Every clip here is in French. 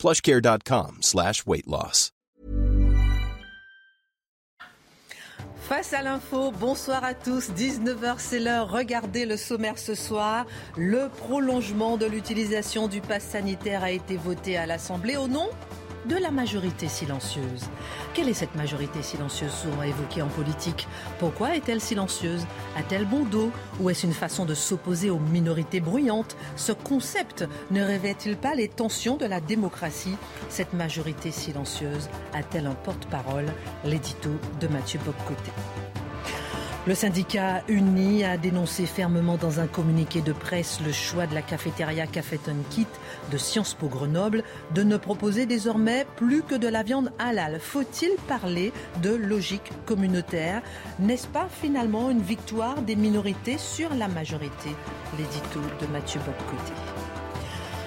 plushcare.com slash weight loss. Face à l'info, bonsoir à tous. 19h, c'est l'heure. Regardez le sommaire ce soir. Le prolongement de l'utilisation du pass sanitaire a été voté à l'Assemblée au nom de la majorité silencieuse. Quelle est cette majorité silencieuse souvent évoquée en politique? Pourquoi est-elle silencieuse? A-t-elle bon dos? Ou est-ce une façon de s'opposer aux minorités bruyantes? Ce concept ne révèle-t-il pas les tensions de la démocratie? Cette majorité silencieuse a-t-elle un porte-parole? L'édito de Mathieu Boccoté. Le syndicat Uni a dénoncé fermement dans un communiqué de presse le choix de la cafétéria Cafeton Kit de Sciences Po Grenoble de ne proposer désormais plus que de la viande halal. Faut-il parler de logique communautaire? N'est-ce pas finalement une victoire des minorités sur la majorité? L'édito de Mathieu Bobcoté.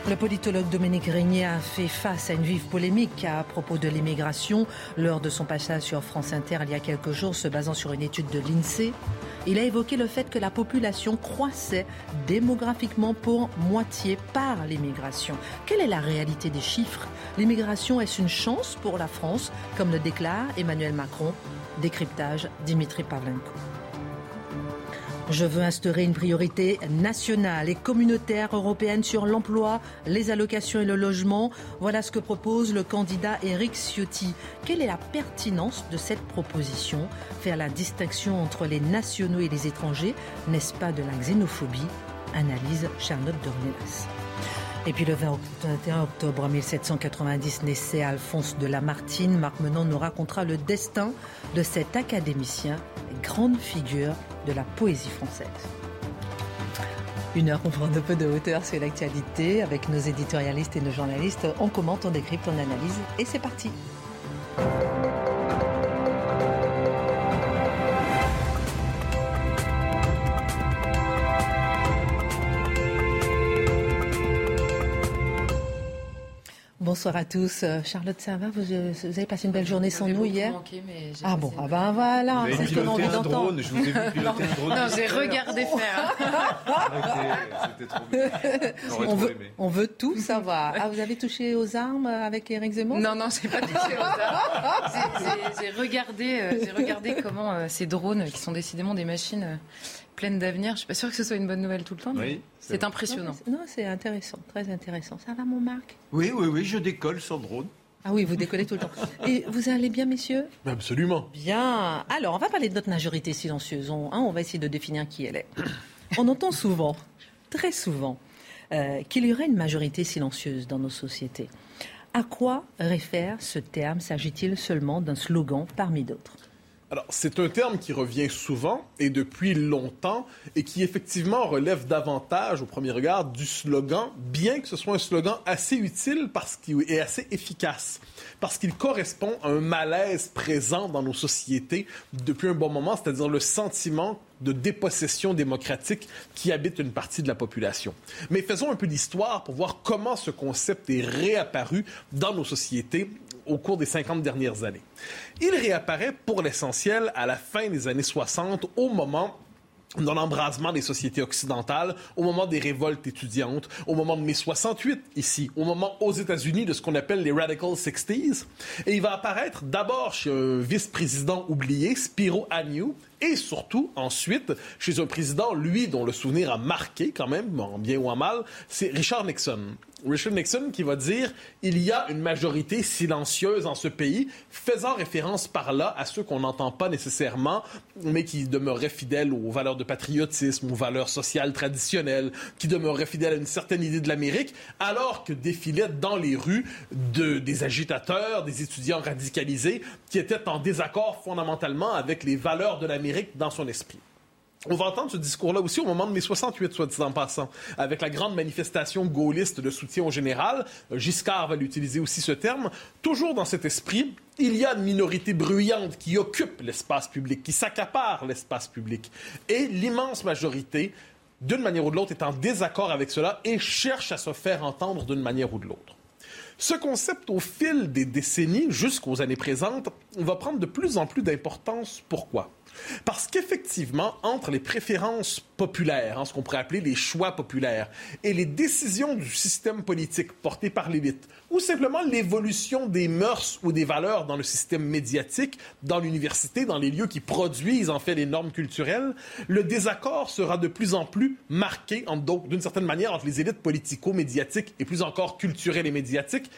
Le politologue Dominique Régnier a fait face à une vive polémique à propos de l'immigration lors de son passage sur France Inter il y a quelques jours, se basant sur une étude de l'INSEE. Il a évoqué le fait que la population croissait démographiquement pour moitié par l'immigration. Quelle est la réalité des chiffres? L'immigration est-ce une chance pour la France, comme le déclare Emmanuel Macron Décryptage Dimitri Pavlenko. Je veux instaurer une priorité nationale et communautaire européenne sur l'emploi, les allocations et le logement. Voilà ce que propose le candidat Éric Ciotti. Quelle est la pertinence de cette proposition? Faire la distinction entre les nationaux et les étrangers, n'est-ce pas de la xénophobie? Analyse Charlotte Dornelas. Et puis le 21 octobre 1790 naissait Alphonse de Lamartine. Marc Menon nous racontera le destin de cet académicien, grande figure de la poésie française. Une heure, on prend un peu de hauteur sur l'actualité avec nos éditorialistes et nos journalistes. On commente, on décrypte, on analyse et c'est parti. Bonsoir à tous. Euh, Charlotte, ça va? Vous, vous, avez passé une belle journée sans nous hier? manqué, mais Ah bon, ah ben voilà, c'est ce qu'on a envie d'entendre. Je vous ai vu piloter un drone. Non, j'ai regardé faire. C'était trop bien. On veut, on veut tout savoir. Ah, vous avez touché aux armes avec Eric Zemmour? Non, non, j'ai pas touché aux armes. J'ai- regardé, euh, j'ai regardé comment euh, ces drones, qui sont décidément des machines pleines d'avenir, je suis pas sûre que ce soit une bonne nouvelle tout le temps, mais Oui, c'est impressionnant. Non, c'est intéressant, très intéressant. Ça va, mon Marc? Oui, oui, oui, je décolle sans drone. Ah oui, vous décollez tout le temps. Et vous allez bien, messieurs? Absolument. Bien. Alors, on va parler de notre majorité silencieuse. On, hein, on va essayer de définir qui elle est. On entend souvent, très souvent, euh, qu'il y aurait une majorité silencieuse dans nos sociétés. À quoi réfère ce terme? S'agit-il seulement d'un slogan parmi d'autres? Alors, c'est un terme qui revient souvent et depuis longtemps et qui effectivement relève davantage, au premier regard, du slogan, bien que ce soit un slogan assez utile parce qu'il est assez efficace, parce qu'il correspond à un malaise présent dans nos sociétés depuis un bon moment, c'est-à-dire le sentiment de dépossession démocratique qui habite une partie de la population. Mais faisons un peu d'histoire pour voir comment ce concept est réapparu dans nos sociétés au cours des 50 dernières années. Il réapparaît pour l'essentiel à la fin des années 60, au moment dans l'embrasement des sociétés occidentales, au moment des révoltes étudiantes, au moment de mai 68 ici, au moment aux États-Unis de ce qu'on appelle les Radical 60s. Et il va apparaître d'abord chez un vice-président oublié, Spiro Agnew, et surtout ensuite chez un président, lui, dont le souvenir a marqué quand même, en bien ou en mal, c'est Richard Nixon. Richard Nixon qui va dire il y a une majorité silencieuse en ce pays, faisant référence par là à ceux qu'on n'entend pas nécessairement, mais qui demeureraient fidèles aux valeurs de patriotisme, aux valeurs sociales traditionnelles, qui demeureraient fidèles à une certaine idée de l'Amérique, alors que défilaient dans les rues de, des agitateurs, des étudiants radicalisés, qui étaient en désaccord fondamentalement avec les valeurs de l'Amérique dans son esprit. On va entendre ce discours-là aussi au moment de mai 68, soit dit en passant, avec la grande manifestation gaulliste de soutien au général. Giscard va l'utiliser aussi ce terme, toujours dans cet esprit il y a une minorité bruyante qui occupe l'espace public, qui s'accapare l'espace public. Et l'immense majorité, d'une manière ou de l'autre, est en désaccord avec cela et cherche à se faire entendre d'une manière ou de l'autre. Ce concept, au fil des décennies jusqu'aux années présentes, va prendre de plus en plus d'importance. Pourquoi? Parce qu'effectivement, entre les préférences populaires, hein, ce qu'on pourrait appeler les choix populaires, et les décisions du système politique portées par l'élite, ou simplement l'évolution des mœurs ou des valeurs dans le système médiatique, dans l'université, dans les lieux qui produisent en fait les normes culturelles, le désaccord sera de plus en plus marqué, d'une certaine manière, entre les élites politico-médiatiques et plus encore culturelles et médiatiques,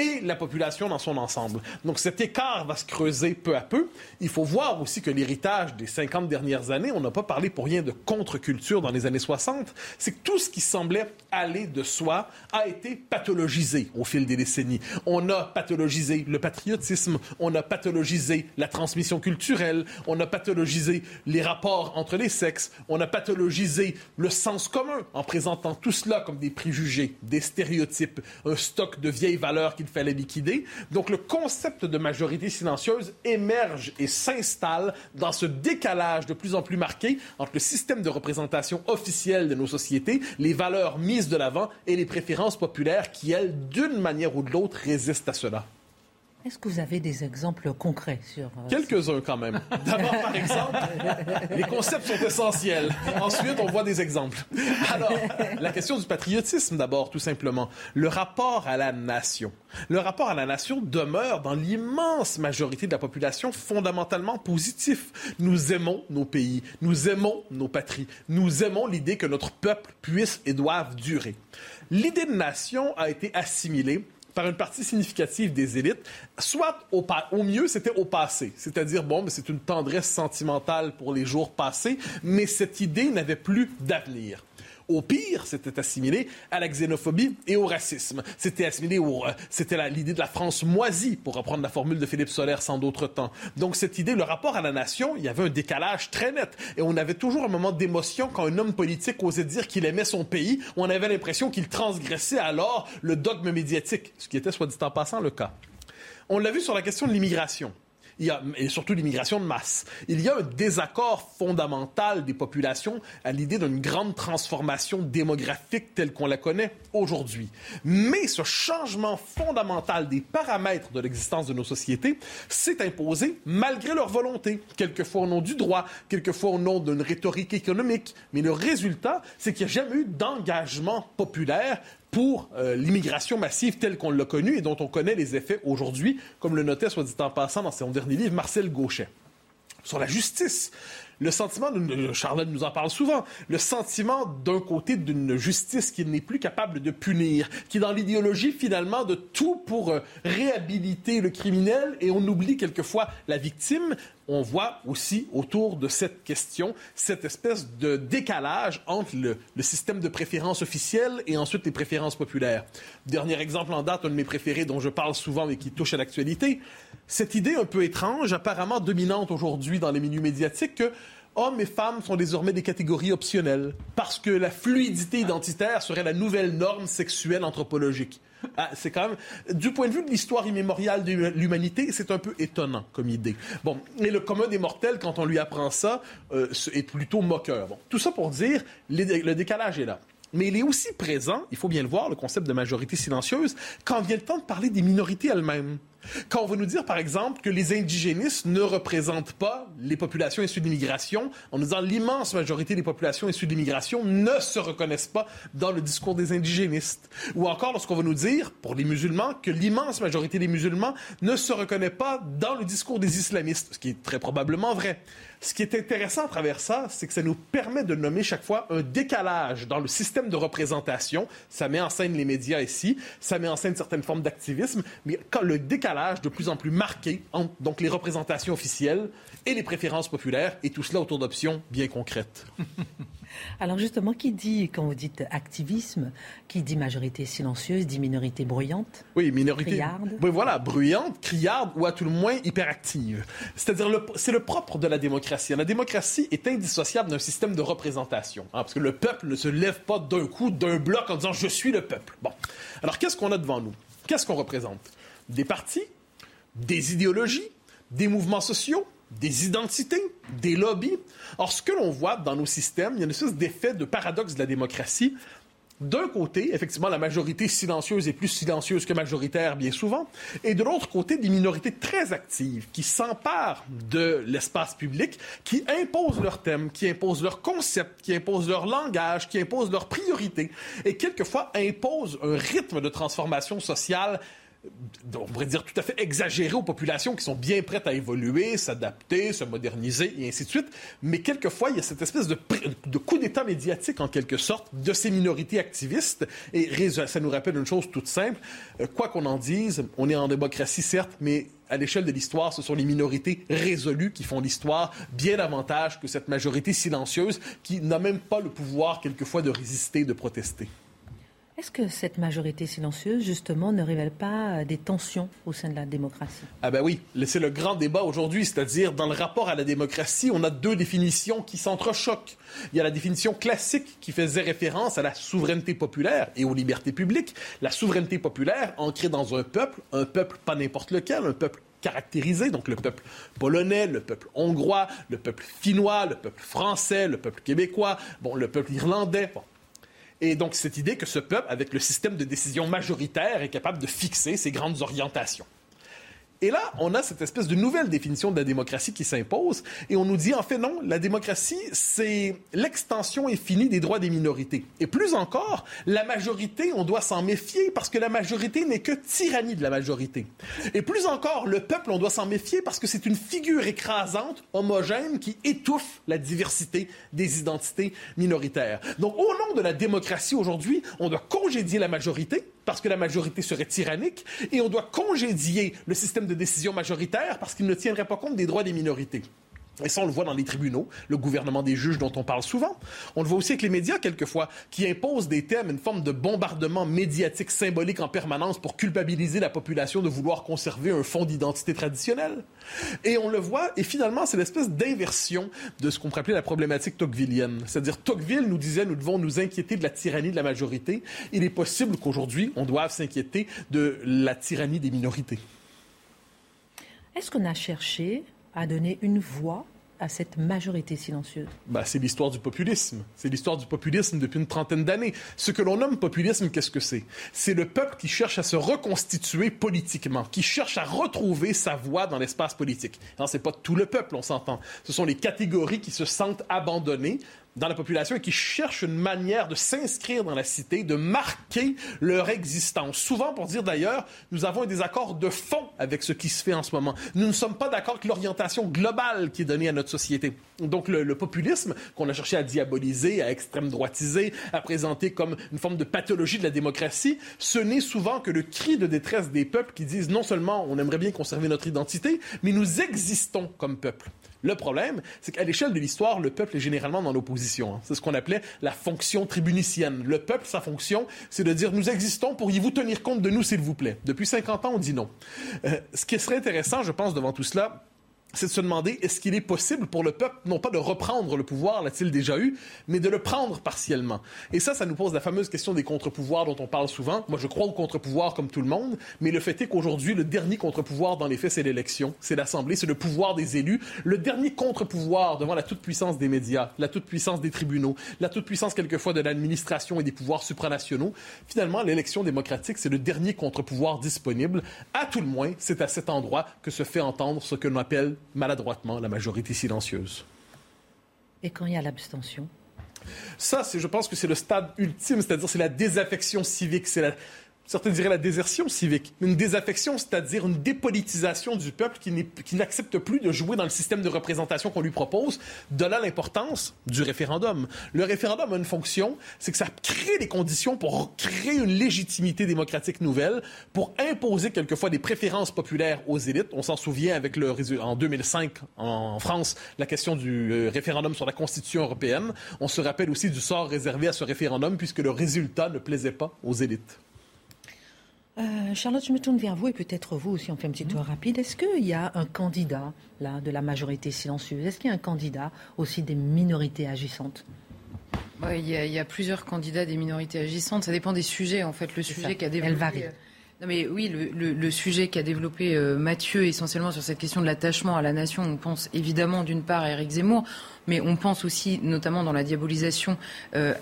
et la population dans son ensemble. Donc cet écart va se creuser peu à peu. Il faut voir aussi que l'héritage des 50 dernières années, on n'a pas parlé pour rien de contre-culture dans les années 60, c'est que tout ce qui semblait aller de soi a été pathologisé au fil des décennies. On a pathologisé le patriotisme, on a pathologisé la transmission culturelle, on a pathologisé les rapports entre les sexes, on a pathologisé le sens commun en présentant tout cela comme des préjugés, des stéréotypes, un stock de vieilles valeurs qu'il fallait liquider. Donc le concept de majorité silencieuse émerge et s'installe dans ce décalage de plus en plus marqué entre le système de représentation officielle de nos sociétés, les valeurs mises de l'avant et les préférences populaires qui, elles, d'une manière ou de l'autre, résistent à cela. Est-ce que vous avez des exemples concrets sur... Euh, Quelques-uns quand même. D'abord, par exemple, les concepts sont essentiels. Ensuite, on voit des exemples. Alors, la question du patriotisme d'abord, tout simplement. Le rapport à la nation. Le rapport à la nation demeure dans l'immense majorité de la population fondamentalement positif. Nous aimons nos pays, nous aimons nos patries, nous aimons l'idée que notre peuple puisse et doive durer. L'idée de nation a été assimilée par une partie significative des élites, soit au, au mieux, c'était au passé. C'est-à-dire, bon, mais c'est une tendresse sentimentale pour les jours passés, mais cette idée n'avait plus d'avenir. Au pire, c'était assimilé à la xénophobie et au racisme. C'était assimilé au... Euh, c'était l'idée de la France moisie, pour reprendre la formule de Philippe Solaire sans d'autres temps. Donc cette idée, le rapport à la nation, il y avait un décalage très net. Et on avait toujours un moment d'émotion quand un homme politique osait dire qu'il aimait son pays. On avait l'impression qu'il transgressait alors le dogme médiatique, ce qui était, soit dit en passant, le cas. On l'a vu sur la question de l'immigration et surtout l'immigration de masse. Il y a un désaccord fondamental des populations à l'idée d'une grande transformation démographique telle qu'on la connaît aujourd'hui. Mais ce changement fondamental des paramètres de l'existence de nos sociétés s'est imposé malgré leur volonté, quelquefois au nom du droit, quelquefois au nom d'une rhétorique économique. Mais le résultat, c'est qu'il n'y a jamais eu d'engagement populaire pour euh, l'immigration massive telle qu'on l'a connue et dont on connaît les effets aujourd'hui, comme le notait, soit dit en passant, dans son dernier livre, Marcel Gauchet. Sur la justice, le sentiment, Charlotte nous en parle souvent, le sentiment d'un côté d'une justice qui n'est plus capable de punir, qui est dans l'idéologie finalement de tout pour euh, réhabiliter le criminel et on oublie quelquefois la victime. On voit aussi autour de cette question cette espèce de décalage entre le, système de préférence officielle et ensuite les préférences populaires. Dernier exemple en date, un de mes préférés dont je parle souvent et qui touche à l'actualité, cette idée un peu étrange, apparemment dominante aujourd'hui dans les milieux médiatiques, que hommes et femmes sont désormais des catégories optionnelles parce que la fluidité identitaire serait la nouvelle norme sexuelle anthropologique. Ah, c'est quand même, du point de vue de l'histoire immémoriale de l'humanité, c'est un peu étonnant comme idée. Bon, et le commun des mortels, quand on lui apprend ça, euh, est plutôt moqueur. Bon, tout ça pour dire, le décalage est là. Mais il est aussi présent, il faut bien le voir, le concept de majorité silencieuse, quand vient le temps de parler des minorités elles-mêmes. Quand on veut nous dire, par exemple, que les indigénistes ne représentent pas les populations issues de l'immigration, en nous disant l'immense majorité des populations issues de l'immigration ne se reconnaissent pas dans le discours des indigénistes. Ou encore lorsqu'on va nous dire, pour les musulmans, que l'immense majorité des musulmans ne se reconnaît pas dans le discours des islamistes, ce qui est très probablement vrai. Ce qui est intéressant à travers ça, c'est que ça nous permet de nommer chaque fois un décalage dans le système de représentation. Ça met en scène les médias ici, ça met en scène certaines formes d'activisme, mais quand le décalage de plus en plus marqué entre donc les représentations officielles et les préférences populaires, et tout cela autour d'options bien concrètes. Alors justement, qui dit, quand vous dites activisme, qui dit majorité silencieuse, dit minorité bruyante Oui, minorité. Criarde? Oui, voilà, bruyante, criarde ou à tout le moins hyperactive. C'est-à-dire, c'est le propre de la démocratie. La démocratie est indissociable d'un système de représentation. Hein, parce que le peuple ne se lève pas d'un coup, d'un bloc en disant je suis le peuple. Bon. Alors qu'est-ce qu'on a devant nous? Qu'est-ce qu'on représente? Des partis? Des idéologies, des mouvements sociaux, des identités, des lobbies. Or, ce que l'on voit dans nos systèmes, il y a une espèce d'effet de paradoxe de la démocratie d'un côté, effectivement, la majorité silencieuse est plus silencieuse que majoritaire bien souvent, et de l'autre côté, des minorités très actives qui s'emparent de l'espace public, qui imposent leurs thèmes, qui imposent leurs concepts, qui imposent leur langage, qui imposent leurs priorités, et quelquefois imposent un rythme de transformation sociale on pourrait dire tout à fait exagéré aux populations qui sont bien prêtes à évoluer, s'adapter, se moderniser et ainsi de suite. Mais quelquefois, il y a cette espèce de, coup d'État médiatique en quelque sorte de ces minorités activistes. Et ça nous rappelle une chose toute simple. Euh, quoi qu'on en dise, on est en démocratie certes, mais à l'échelle de l'histoire, ce sont les minorités résolues qui font l'histoire bien davantage que cette majorité silencieuse qui n'a même pas le pouvoir quelquefois de résister, de protester. Est-ce que cette majorité silencieuse, justement, ne révèle pas des tensions au sein de la démocratie? Ah ben oui, c'est le grand débat aujourd'hui, c'est-à-dire dans le rapport à la démocratie, on a deux définitions qui s'entrechoquent. Il y a la définition classique qui faisait référence à la souveraineté populaire et aux libertés publiques. La souveraineté populaire ancrée dans un peuple, un peuple pas n'importe lequel, un peuple caractérisé, donc le peuple polonais, le peuple hongrois, le peuple finnois, le peuple français, le peuple québécois, bon, le peuple irlandais. Et donc, cette idée que ce peuple, avec le système de décision majoritaire, est capable de fixer ses grandes orientations. Et là, on a cette espèce de nouvelle définition de la démocratie qui s'impose, et on nous dit en fait non, la démocratie, c'est l'extension infinie des droits des minorités. Et plus encore, la majorité, on doit s'en méfier parce que la majorité n'est que tyrannie de la majorité. Et plus encore, le peuple, on doit s'en méfier parce que c'est une figure écrasante, homogène, qui étouffe la diversité des identités minoritaires. Donc, au nom de la démocratie aujourd'hui, on doit congédier la majorité parce que la majorité serait tyrannique, et on doit congédier le système de décision majoritaire parce qu'il ne tiendrait pas compte des droits des minorités. Et ça, on le voit dans les tribunaux, le gouvernement des juges dont on parle souvent. On le voit aussi avec les médias, quelquefois, qui imposent des thèmes, une forme de bombardement médiatique symbolique en permanence pour culpabiliser la population de vouloir conserver un fond d'identité traditionnelle. Et on le voit, et finalement, c'est l'espèce d'inversion de ce qu'on pourrait appeler la problématique tocquevillienne. C'est-à-dire, Tocqueville nous disait, nous devons nous inquiéter de la tyrannie de la majorité. Il est possible qu'aujourd'hui, on doive s'inquiéter de la tyrannie des minorités. Est-ce qu'on a cherché à donner une voix à cette majorité silencieuse bah, C'est l'histoire du populisme. C'est l'histoire du populisme depuis une trentaine d'années. Ce que l'on nomme populisme, qu'est-ce que c'est? C'est le peuple qui cherche à se reconstituer politiquement, qui cherche à retrouver sa voix dans l'espace politique. Ce n'est pas tout le peuple, on s'entend. Ce sont les catégories qui se sentent abandonnées, dans la population et qui cherchent une manière de s'inscrire dans la cité, de marquer leur existence. Souvent pour dire d'ailleurs, nous avons un désaccord de fond avec ce qui se fait en ce moment. Nous ne sommes pas d'accord avec l'orientation globale qui est donnée à notre société. Donc le, populisme qu'on a cherché à diaboliser, à extrême droitiser, à présenter comme une forme de pathologie de la démocratie, ce n'est souvent que le cri de détresse des peuples qui disent non seulement on aimerait bien conserver notre identité, mais nous existons comme peuple. Le problème, c'est qu'à l'échelle de l'histoire, le peuple est généralement dans l'opposition. Hein. C'est ce qu'on appelait la fonction tribunicienne. Le peuple, sa fonction, c'est de dire nous existons, pourriez-vous tenir compte de nous, s'il vous plaît Depuis 50 ans, on dit non. Euh, ce qui serait intéressant, je pense, devant tout cela, c'est de se demander est-ce qu'il est possible pour le peuple, non pas de reprendre le pouvoir, l'a-t-il déjà eu, mais de le prendre partiellement? Et ça, ça nous pose la fameuse question des contre-pouvoirs dont on parle souvent. Moi, je crois aux contre-pouvoirs comme tout le monde, mais le fait est qu'aujourd'hui, le dernier contre-pouvoir dans les faits, c'est l'élection, c'est l'Assemblée, c'est le pouvoir des élus. Le dernier contre-pouvoir devant la toute-puissance des médias, la toute-puissance des tribunaux, la toute-puissance quelquefois de l'administration et des pouvoirs supranationaux. Finalement, l'élection démocratique, c'est le dernier contre-pouvoir disponible. À tout le moins, c'est à cet endroit que se fait entendre ce que l'on appelle maladroitement la majorité silencieuse. Et quand il y a l'abstention? Ça, je pense que c'est le stade ultime, c'est-à-dire c'est la désaffection civique, c'est la, certains diraient la désertion civique, une désaffection, c'est-à-dire une dépolitisation du peuple qui n'accepte plus de jouer dans le système de représentation qu'on lui propose, de là l'importance du référendum. Le référendum a une fonction, c'est que ça crée les conditions pour créer une légitimité démocratique nouvelle, pour imposer quelquefois des préférences populaires aux élites. On s'en souvient avec le en 2005 en France, la question du euh, référendum sur la Constitution européenne. On se rappelle aussi du sort réservé à ce référendum puisque le résultat ne plaisait pas aux élites. Euh, Charlotte, je me tourne vers vous et peut-être vous aussi, on fait un petit tour rapide. Est-ce qu'il y a un candidat là, de la majorité silencieuse? Est-ce qu'il y a un candidat aussi des minorités agissantes? Il, y a, plusieurs candidats des minorités agissantes. Ça dépend des sujets, en fait. Le sujet qui a développé Non mais oui, le, le, sujet qu'a développé euh, Mathieu essentiellement sur cette question de l'attachement à la nation, on pense évidemment d'une part à Éric Zemmour, mais on pense aussi, notamment dans la diabolisation euh,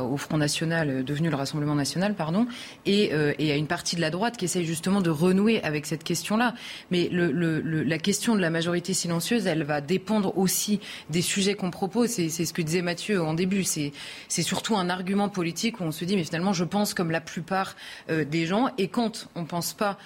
au Front National, euh, devenu le Rassemblement National, pardon, euh, et, à une partie de la droite qui essaye justement de renouer avec cette question-là. Mais la question de la majorité silencieuse, elle va dépendre aussi des sujets qu'on propose. C'est ce que disait Mathieu en début. C'est surtout un argument politique où on se dit, mais finalement, je pense comme la plupart des gens. Et quand on ne pense pas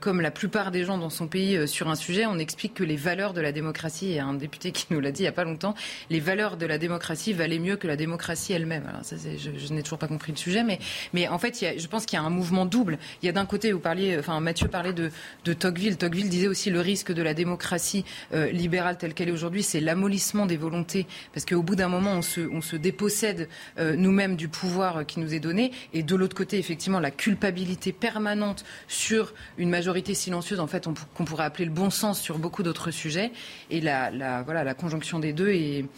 comme la plupart des gens dans son pays sur un sujet, on explique que les valeurs de la démocratie, et un député qui nous l'a dit il n'y a pas longtemps, les valeurs de la démocratie valaient mieux que la démocratie elle-même. je, n'ai toujours pas compris le sujet, mais, en fait, je pense qu'il y a un mouvement double. Il y a d'un côté, vous parliez, enfin Mathieu parlait de, Tocqueville. Tocqueville disait aussi le risque de la démocratie euh, libérale telle qu'elle est aujourd'hui, c'est l'amollissement des volontés, parce qu'au bout d'un moment, on se, on se dépossède euh, nous-mêmes du pouvoir qui nous est donné, et de l'autre côté, effectivement, la culpabilité permanente sur une majorité silencieuse, en fait, qu'on pourrait appeler le bon sens sur beaucoup d'autres sujets, et la conjonction des deux est des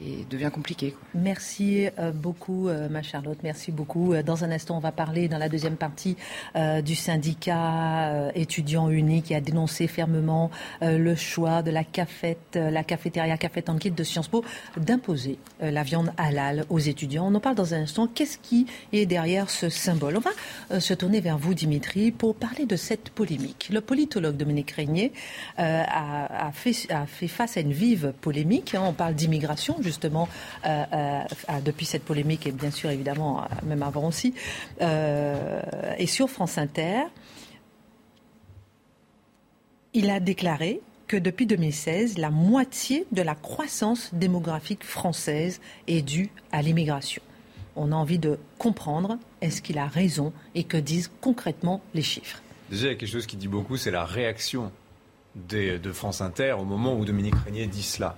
et devient compliqué. Merci euh, beaucoup, euh, ma Charlotte. Merci beaucoup. Euh, dans un instant, on va parler dans la deuxième partie du syndicat étudiant uni qui a dénoncé fermement le choix de la cafette, la cafétéria en kit de Sciences Po d'imposer la viande halal aux étudiants. On en parle dans un instant. Qu'est-ce qui est derrière ce symbole? On va se tourner vers vous, Dimitri, pour parler de cette polémique. Le politologue Dominique Régnier a, fait, a, fait, face à une vive polémique. Hein. On parle d'immigration justement, euh, euh, depuis cette polémique et bien sûr, évidemment, même avant aussi, euh, et sur France Inter, il a déclaré que depuis 2016, la moitié de la croissance démographique française est due à l'immigration. On a envie de comprendre est-ce qu'il a raison et que disent concrètement les chiffres? Déjà, il y a quelque chose qui dit beaucoup, c'est la réaction de France Inter au moment où Dominique Régnier dit cela.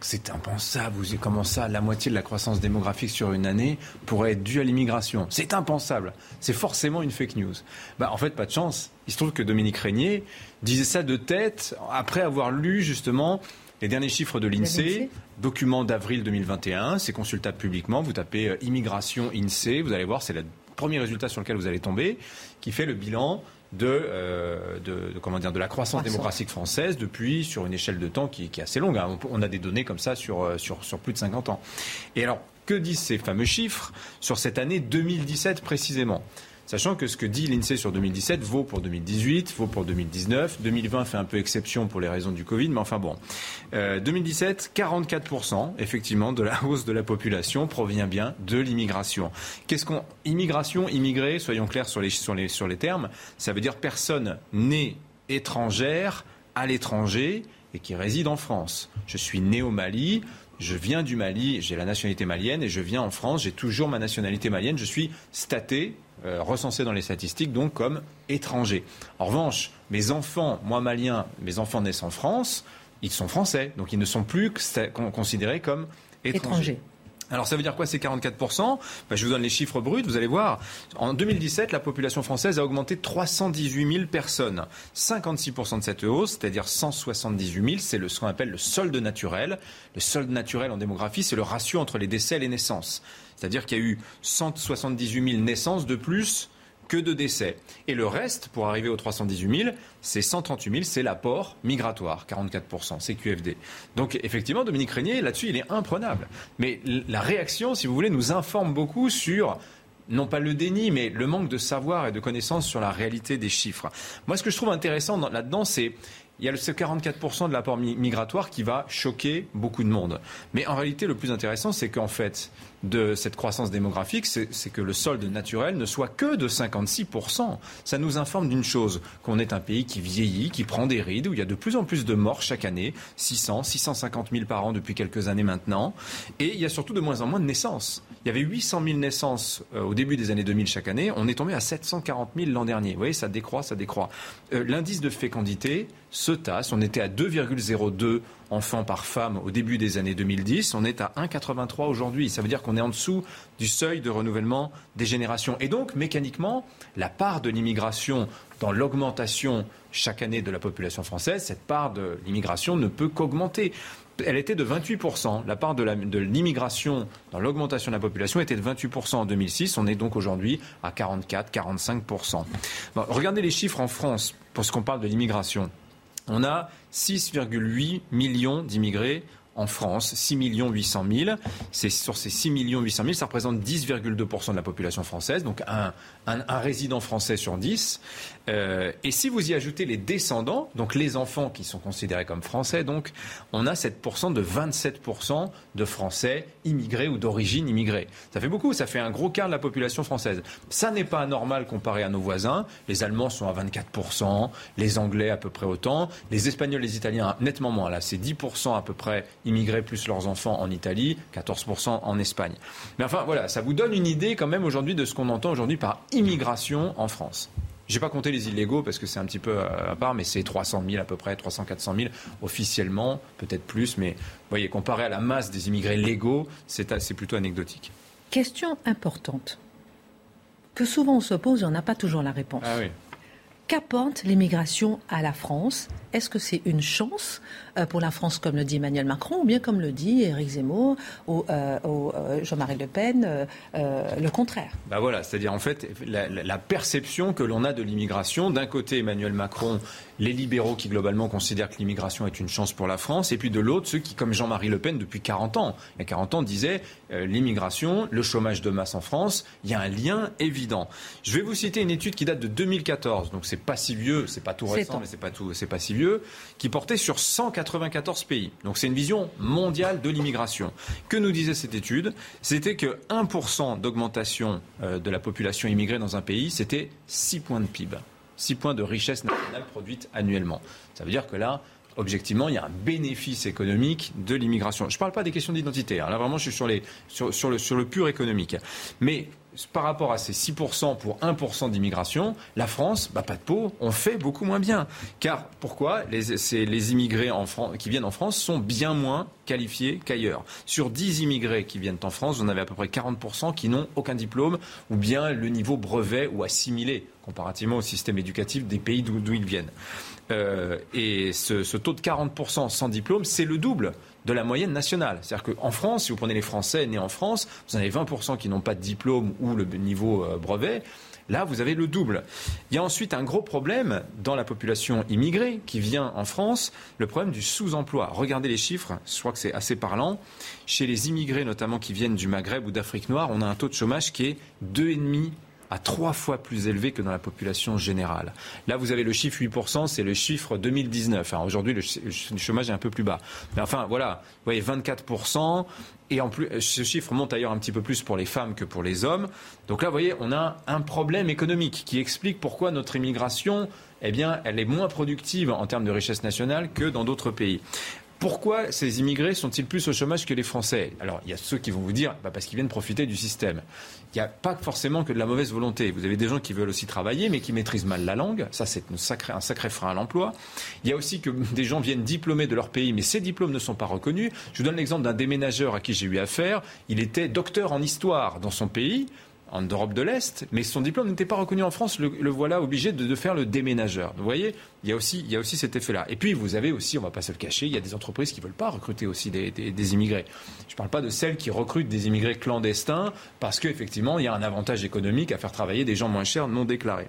C'est impensable. Vous comment ça La moitié de la croissance démographique sur une année pourrait être due à l'immigration. C'est impensable. C'est forcément une fake news. Bah, en fait, pas de chance. Il se trouve que Dominique Régnier disait ça de tête après avoir lu justement les derniers chiffres de l'INSEE, document d'avril 2021. C'est consultable publiquement. Vous tapez euh, immigration INSEE. Vous allez voir, c'est le premier résultat sur lequel vous allez tomber, qui fait le bilan euh, de, de, comment dire, de la croissance démographique française depuis sur une échelle de temps qui, qui est assez longue. Hein. On, a des données comme ça sur, euh, sur, sur plus de 50 ans. Et alors, que disent ces fameux chiffres sur cette année 2017 précisément? Sachant que ce que dit l'INSEE sur 2017 vaut pour 2018, vaut pour 2019. 2020 fait un peu exception pour les raisons du Covid, mais enfin bon. 2017, euh, 44% effectivement de la hausse de la population provient bien de l'immigration. Qu'est-ce qu'on immigration, immigré, soyons clairs sur les, sur les, sur les termes, ça veut dire personne née étrangère à l'étranger et qui réside en France. Je suis né au Mali, je viens du Mali, j'ai la nationalité malienne et je viens en France, j'ai toujours ma nationalité malienne, je suis staté euh, recensés dans les statistiques donc comme étrangers. En revanche, mes enfants, moi malien, mes enfants naissent en France, ils sont français, donc ils ne sont plus considérés comme étrangers. Alors ça veut dire quoi ces 44% ben, Je vous donne les chiffres bruts, vous allez voir. En 2017, la population française a augmenté de 318 000 personnes. 56% de cette hausse, c'est-à-dire 178 000, c'est ce qu'on appelle le solde naturel. Le solde naturel en démographie, c'est le ratio entre les décès et les naissances. C'est-à-dire qu'il y a eu 178 000 naissances de plus que de décès. Et le reste, pour arriver aux 318 000, c'est 138 000, c'est l'apport migratoire, 44%, c'est QFD. Donc effectivement, Dominique Régnier, là-dessus, il est imprenable. Mais la réaction, si vous voulez, nous informe beaucoup sur non pas le déni, mais le manque de savoir et de connaissance sur la réalité des chiffres. Moi, ce que je trouve intéressant là-dedans, c'est il y a ce 44% de l'apport migratoire qui va choquer beaucoup de monde. Mais en réalité, le plus intéressant, c'est qu'en fait, de cette croissance démographique, c'est que le solde naturel ne soit que de 56%. Ça nous informe d'une chose, qu'on est un pays qui vieillit, qui prend des rides, où il y a de plus en plus de morts chaque année, 600, 650 000 par an depuis quelques années maintenant, et il y a surtout de moins en moins de naissances. Il y avait 800 000 naissances euh, au début des années 2000 chaque année, on est tombé à 740 000 l'an dernier. Vous voyez, ça décroît, ça décroît. Euh, l'indice de fécondité se tasse, on était à 2,02 enfants par femme au début des années 2010. On est à 1,83 aujourd'hui. Ça veut dire qu'on est en dessous du seuil de renouvellement des générations. Et donc, mécaniquement, la part de l'immigration dans l'augmentation chaque année de la population française, cette part de l'immigration ne peut qu'augmenter elle était de 28%. La part de l'immigration dans l'augmentation de la population était de 28% en 2006. On est donc aujourd'hui à 44-45%. regardez les chiffres en France, parce qu'on parle de l'immigration. On a 6,8 millions d'immigrés en France, 6 800 000. C'est sur ces 6 800 000, ça représente 10,2% de la population française, donc un, un, résident français sur 10. Euh, et si vous y ajoutez les descendants, donc les enfants qui sont considérés comme français, donc on a 7% de 27% de Français immigrés ou d'origine immigrée. Ça fait beaucoup, ça fait un gros quart de la population française. Ça n'est pas anormal comparé à nos voisins. Les Allemands sont à 24%, les Anglais à peu près autant, les Espagnols, les Italiens nettement moins. Là, c'est 10% à peu près immigrés plus leurs enfants en Italie, 14% en Espagne. Mais enfin, voilà, ça vous donne une idée quand même aujourd'hui de ce qu'on entend aujourd'hui par immigration en France. Je n'ai pas compté les illégaux parce que c'est un petit peu euh, à part, mais c'est 300 000 à peu près, 300-400 000 officiellement, peut-être plus, mais vous voyez, comparé à la masse des immigrés légaux, c'est plutôt anecdotique. Question importante que souvent on se pose et on n'a pas toujours la réponse. Ah oui. Qu'apporte l'immigration à la France est-ce que c'est une chance euh, pour la France, comme le dit Emmanuel Macron, ou bien comme le dit Éric Zemmour ou, euh, euh, Jean-Marie Le Pen, le contraire? Bah voilà, c'est-à-dire en fait la, perception que l'on a de l'immigration. D'un côté, Emmanuel Macron, les libéraux qui globalement considèrent que l'immigration est une chance pour la France, et puis de l'autre, ceux qui, comme Jean-Marie Le Pen, depuis 40 ans, il y a 40 ans, disaient l'immigration, le chômage de masse en France, il y a un lien évident. Je vais vous citer une étude qui date de 2014, donc c'est pas si vieux, c'est pas tout récent, mais c'est pas tout, c'est pas si vieux qui portait sur 194 pays. Donc c'est une vision mondiale de l'immigration. Que nous disait cette étude? C'était que 1% d'augmentation euh, de la population immigrée dans un pays, c'était 6 points de PIB. 6 points de richesse nationale produite annuellement. Ça veut dire que là, objectivement, il y a un bénéfice économique de l'immigration. Je ne parle pas des questions d'identité. Hein. Là, vraiment, je suis sur, sur, le, sur le pur économique. Mais par rapport à ces 6% pour 1% d'immigration, la France, bah, pas de peau, on fait beaucoup moins bien. Car pourquoi les, immigrés qui viennent en France sont bien moins qualifiés qu'ailleurs. Sur 10 immigrés qui viennent en France, en avez à peu près 40% qui n'ont aucun diplôme ou bien le niveau brevet ou assimilé comparativement au système éducatif des pays d'où ils viennent. Euh, et ce, ce taux de 40% sans diplôme, c'est le double de la moyenne nationale. C'est-à-dire qu'en France, si vous prenez les Français nés en France, vous en avez 20% qui n'ont pas de diplôme ou le niveau euh, brevet. Là, vous avez le double. Il y a ensuite un gros problème dans la population immigrée qui vient en France, le problème du sous-emploi. Regardez les chiffres, je crois que c'est assez parlant. Chez les immigrés, notamment qui viennent du Maghreb ou d'Afrique noire, on a un taux de chômage qui est 2,5 à trois fois plus élevé que dans la population générale. Là, vous avez le chiffre 8%, c'est le chiffre 2019. Aujourd'hui, le, chômage est un peu plus bas. Mais enfin, voilà, vous voyez, 24%. Et en plus, ce chiffre monte ailleurs un petit peu plus pour les femmes que pour les hommes. Donc là, vous voyez, on a un problème économique qui explique pourquoi notre immigration, eh bien, elle est moins productive en termes de richesse nationale que dans d'autres pays. Pourquoi ces immigrés sont-ils plus au chômage que les Français? Alors, il y a ceux qui vont vous dire, bah, parce qu'ils viennent profiter du système. Il n'y a pas forcément que de la mauvaise volonté. Vous avez des gens qui veulent aussi travailler, mais qui maîtrisent mal la langue. Ça, c'est un sacré, frein à l'emploi. Il y a aussi que des gens viennent diplômés de leur pays, mais ces diplômes ne sont pas reconnus. Je vous donne l'exemple d'un déménageur à qui j'ai eu affaire. Il était docteur en histoire dans son pays en Europe de l'Est, mais son diplôme n'était pas reconnu en France. Le, voilà obligé de, faire le déménageur. Vous voyez, il y a aussi, cet effet-là. Et puis, vous avez aussi, on ne va pas se le cacher, il y a des entreprises qui ne veulent pas recruter aussi des, des immigrés. Je ne parle pas de celles qui recrutent des immigrés clandestins parce qu'effectivement, il y a un avantage économique à faire travailler des gens moins chers non déclarés.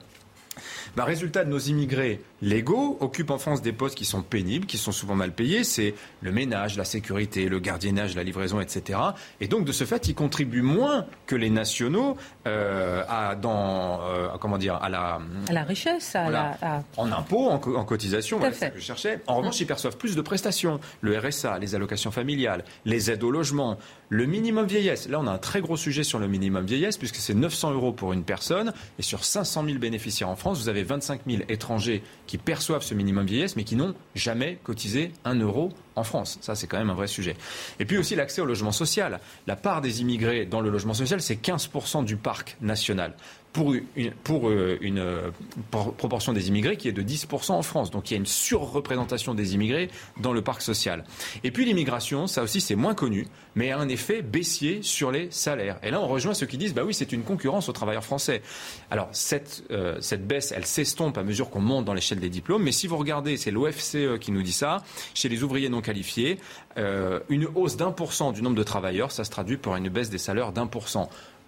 Bah, résultat de nos immigrés légaux occupent en France des postes qui sont pénibles, qui sont souvent mal payés. C'est le ménage, la sécurité, le gardiennage, la livraison, etc. Et donc, de ce fait, ils contribuent moins que les nationaux euh, à, dans, euh, comment dire, à la, à la richesse, à la, en impôts, en, cotisation. Voilà, ça que je cherchais. En revanche, mmh. ils perçoivent plus de prestations. Le RSA, les allocations familiales, les aides au logement, le minimum vieillesse. Là, on a un très gros sujet sur le minimum vieillesse, puisque c'est 900 euros pour une personne. Et sur 500 000 bénéficiaires en France, vous avez 25 000 étrangers qui perçoivent ce minimum vieillesse, mais qui n'ont jamais cotisé un euro en France. Ça, c'est quand même un vrai sujet. Et puis aussi l'accès au logement social. La part des immigrés dans le logement social, c'est 15% du parc national. Pour une, euh, euh, proportion des immigrés qui est de 10% en France. Donc il y a une surreprésentation des immigrés dans le parc social. Et puis l'immigration, ça aussi c'est moins connu, mais a un effet baissier sur les salaires. Et là on rejoint ceux qui disent, bah oui, c'est une concurrence aux travailleurs français. Alors cette, euh, cette baisse, elle s'estompe à mesure qu'on monte dans l'échelle des diplômes, mais si vous regardez, c'est l'OFCE qui nous dit ça, chez les ouvriers non qualifiés, une hausse d'un pour cent du nombre de travailleurs, ça se traduit par une baisse des salaires d'un pour.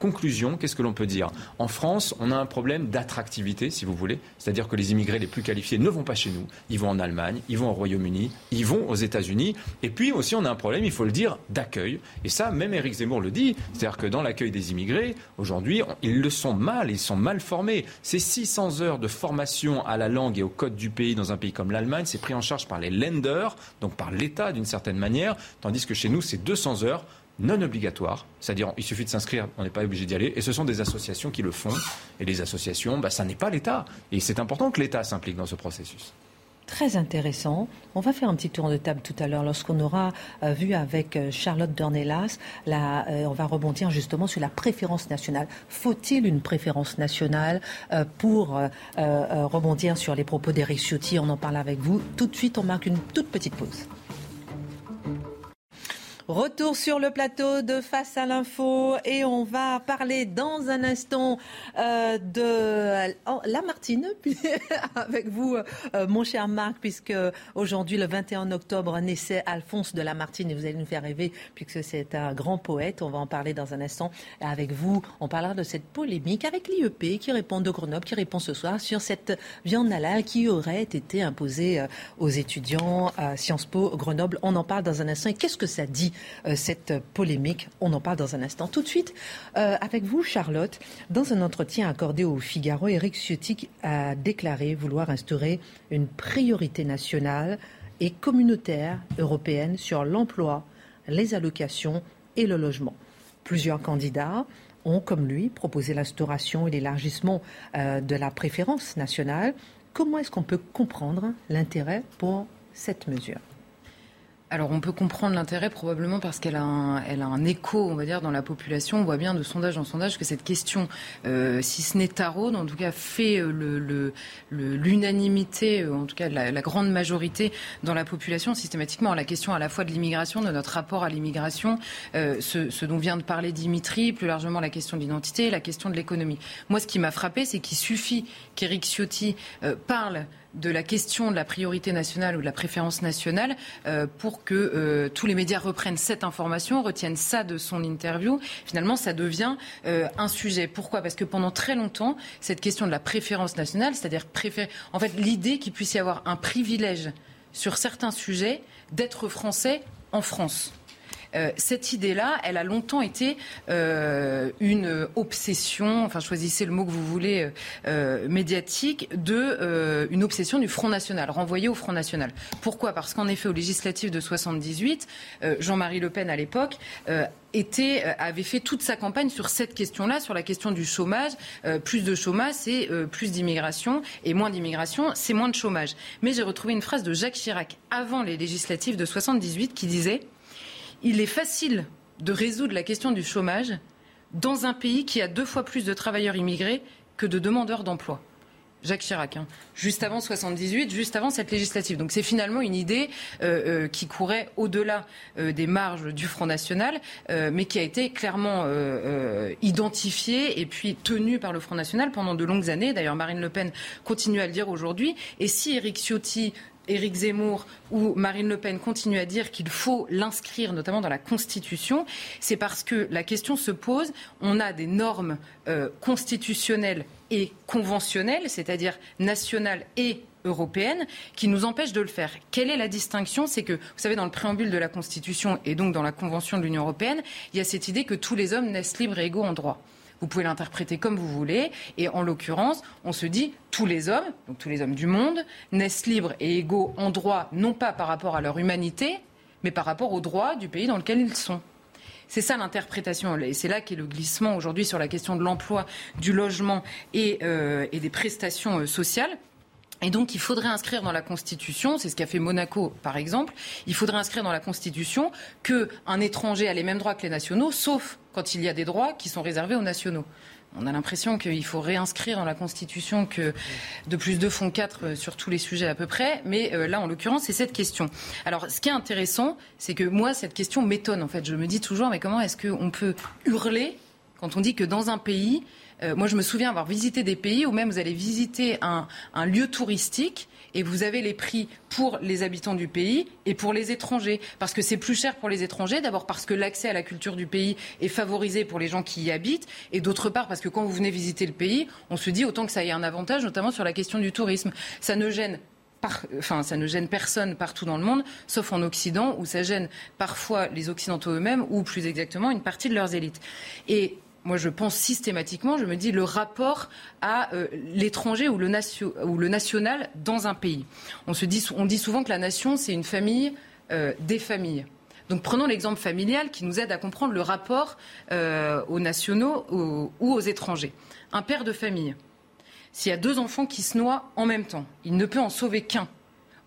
Conclusion, qu'est-ce que l'on peut dire? En France, on a un problème d'attractivité, si vous voulez. C'est-à-dire que les immigrés les plus qualifiés ne vont pas chez nous. Ils vont en Allemagne, ils vont au Royaume-Uni, ils vont aux États-Unis. Et puis aussi, on a un problème, il faut le dire, d'accueil. Et ça, même Éric Zemmour le dit. C'est-à-dire que dans l'accueil des immigrés, aujourd'hui, ils le sont mal, ils sont mal formés. C'est 600 heures de formation à la langue et au code du pays dans un pays comme l'Allemagne. C'est pris en charge par les lenders, donc par l'État d'une certaine manière. Tandis que chez nous, c'est 200 heures non obligatoire, c'est-à-dire il suffit de s'inscrire, on n'est pas obligé d'y aller, et ce sont des associations qui le font, et les associations, bah, ça n'est pas l'État, et c'est important que l'État s'implique dans ce processus. Très intéressant. On va faire un petit tour de table tout à l'heure lorsqu'on aura euh, vu avec euh, Charlotte Dornelas. Euh, on va rebondir justement sur la préférence nationale. Faut-il une préférence nationale pour rebondir sur les propos d'Eric Ciotti? On en parle avec vous. Tout de suite, on marque une toute petite pause. Retour sur le plateau de Face à l'info et on va parler dans un instant euh, de la Martine avec vous, euh, mon cher Marc, puisque aujourd'hui, le 21 octobre, naissait Alphonse de la Martine et vous allez nous faire rêver puisque c'est un grand poète. On va en parler dans un instant avec vous. On parlera de cette polémique avec l'IEP qui répond de Grenoble, qui répond ce soir sur cette viande halal qui aurait été imposée euh, aux étudiants à Sciences Po Grenoble. On en parle dans un instant. Et qu'est-ce que ça dit cette polémique. On en parle dans un instant. Tout de suite, euh, avec vous, Charlotte, dans un entretien accordé au Figaro, Eric Ciotti a déclaré vouloir instaurer une priorité nationale et communautaire européenne sur l'emploi, les allocations et le logement. Plusieurs candidats ont, comme lui, proposé l'instauration et l'élargissement euh, de la préférence nationale. Comment est-ce qu'on peut comprendre l'intérêt pour cette mesure? Alors on peut comprendre l'intérêt probablement parce qu'elle a, un, elle a un écho, on va dire, dans la population. On voit bien de sondage en sondage que cette question, euh, si ce n'est tarot, en tout cas fait euh, l'unanimité, le, en tout cas la, grande majorité dans la population systématiquement. La question à la fois de l'immigration, de notre rapport à l'immigration, euh, ce, dont vient de parler Dimitri, plus largement la question de l'identité, la question de l'économie. Moi, ce qui m'a frappé, c'est qu'il suffit qu'Éric Ciotti parle de la question de la priorité nationale ou de la préférence nationale euh, pour que euh, tous les médias reprennent cette information, retiennent ça de son interview. Finalement, ça devient euh, un sujet. Pourquoi? Parce que pendant très longtemps, cette question de la préférence nationale, c'est-à-dire en fait, l'idée qu'il puisse y avoir un privilège sur certains sujets d'être français en France. Euh, cette idée-là, elle a longtemps été euh, une obsession, enfin choisissez le mot que vous voulez, euh, médiatique, de une obsession du Front National, renvoyée au Front National. Pourquoi? Parce qu'en effet, au législatif de 78, Jean-Marie Le Pen à l'époque avait fait toute sa campagne sur cette question-là, sur la question du chômage. plus de chômage, c'est plus d'immigration, et moins d'immigration, c'est moins de chômage. Mais j'ai retrouvé une phrase de Jacques Chirac avant les législatives de 78 qui disait il est facile de résoudre la question du chômage dans un pays qui a deux fois plus de travailleurs immigrés que de demandeurs d'emploi. Jacques Chirac, hein. juste avant 78, juste avant cette législative. Donc c'est finalement une idée euh, euh, qui courait au-delà euh, des marges du Front National, mais qui a été clairement identifiée et puis tenue par le Front National pendant de longues années. D'ailleurs, Marine Le Pen continue à le dire aujourd'hui. Et si Éric Ciotti Éric Zemmour ou Marine Le Pen continuent à dire qu'il faut l'inscrire notamment dans la Constitution, c'est parce que la question se pose. On a des normes euh, constitutionnelles et conventionnelles, c'est-à-dire nationales et européennes, qui nous empêchent de le faire. Quelle est la distinction? C'est que, vous savez, dans le préambule de la Constitution et donc dans la Convention de l'Union européenne, il y a cette idée que tous les hommes naissent libres et égaux en droit. Vous pouvez l'interpréter comme vous voulez. Et en l'occurrence, on se dit tous les hommes, donc tous les hommes du monde, naissent libres et égaux en droit, non pas par rapport à leur humanité, mais par rapport aux droits du pays dans lequel ils sont. C'est ça l'interprétation. Et c'est là qu'est le glissement aujourd'hui sur la question de l'emploi, du logement et, euh, des prestations euh, sociales. Et donc, il faudrait inscrire dans la Constitution, c'est ce qu'a fait Monaco, par exemple, il faudrait inscrire dans la Constitution qu'un étranger a les mêmes droits que les nationaux, sauf quand il y a des droits qui sont réservés aux nationaux. on a l'impression qu'il faut réinscrire dans la Constitution que de plus deux font quatre euh, sur tous les sujets à peu près. Mais euh, là, en l'occurrence, c'est cette question. Alors, ce qui est intéressant, c'est que moi, cette question m'étonne. En fait, je me dis toujours, mais comment est-ce qu'on peut hurler quand on dit que dans un pays, euh, moi, je me souviens avoir visité des pays où même vous allez visiter un, lieu touristique et vous avez les prix pour les habitants du pays et pour les étrangers. Parce que c'est plus cher pour les étrangers, d'abord parce que l'accès à la culture du pays est favorisé pour les gens qui y habitent, et d'autre part parce que quand vous venez visiter le pays, on se dit autant que ça ait un avantage, notamment sur la question du tourisme. Ça ne gêne enfin, ça ne gêne personne partout dans le monde, sauf en Occident, où ça gêne parfois les Occidentaux eux-mêmes, ou plus exactement une partie de leurs élites. Et moi, je pense systématiquement, je me dis le rapport à euh, l'étranger ou, le national dans un pays. On, se dit, on dit souvent que la nation, c'est une famille euh, des familles. Donc prenons l'exemple familial qui nous aide à comprendre le rapport euh, aux nationaux ou aux étrangers. Un père de famille, s'il y a deux enfants qui se noient en même temps, il ne peut en sauver qu'un.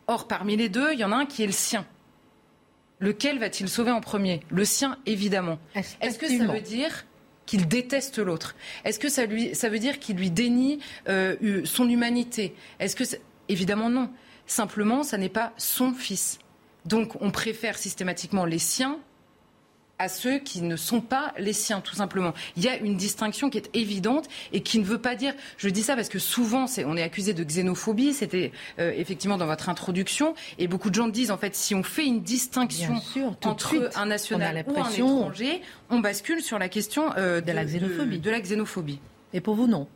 Or, parmi les deux, il y en a un qui est le sien. Lequel va-t-il sauver en premier? Le sien, évidemment. Est-ce que ça veut dire qu'il déteste l'autre Est-ce que ça, lui, ça veut dire qu'il lui dénie euh, son humanité? Est-ce que évidemment non. Simplement, ça n'est pas son fils. Donc, on préfère systématiquement les siens à ceux qui ne sont pas les siens, tout simplement. Il y a une distinction qui est évidente et qui ne veut pas dire. Je dis ça parce que souvent, on est accusé de xénophobie. C'était euh, effectivement dans votre introduction, et beaucoup de gens disent en fait, si on fait une distinction entre un national ou un étranger, on bascule sur la question euh, de, la de la xénophobie. Et pour vous, non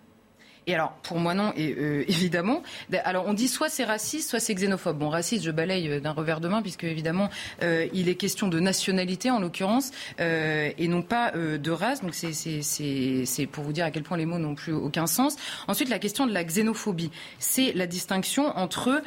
et alors, pour moi, non, et, euh, évidemment. Alors, on dit soit c'est raciste, soit c'est xénophobe. Bon, raciste, je balaye euh, d'un revers de main, puisque évidemment, euh, il est question de nationalité, en l'occurrence, et non pas de race. Donc, c'est pour vous dire à quel point les mots n'ont plus aucun sens. Ensuite, la question de la xénophobie. C'est la distinction entre,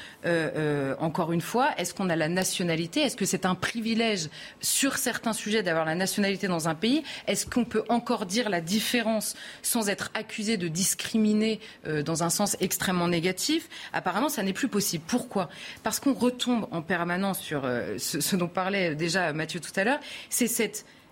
encore une fois, est-ce qu'on a la nationalité? Est-ce que c'est un privilège sur certains sujets d'avoir la nationalité dans un pays? Est-ce qu'on peut encore dire la différence sans être accusé de discriminer euh, dans un sens extrêmement négatif, apparemment, ça n'est plus possible. Pourquoi? Parce qu'on retombe en permanence sur euh, ce, dont parlait déjà Mathieu tout à l'heure, c'est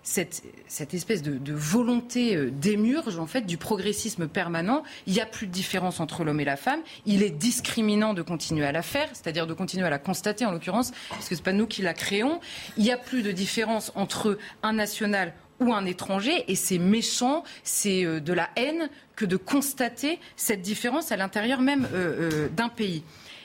cette espèce de, de volonté euh, d'émurge en fait du progressisme permanent. Il n'y a plus de différence entre l'homme et la femme. Il est discriminant de continuer à la faire, c'est-à-dire de continuer à la constater en l'occurrence, parce que c'est pas nous qui la créons. Il n'y a plus de différence entre un national ou un étranger, et c'est méchant, c'est euh, de la haine que de constater cette différence à l'intérieur même euh, euh, d'un pays.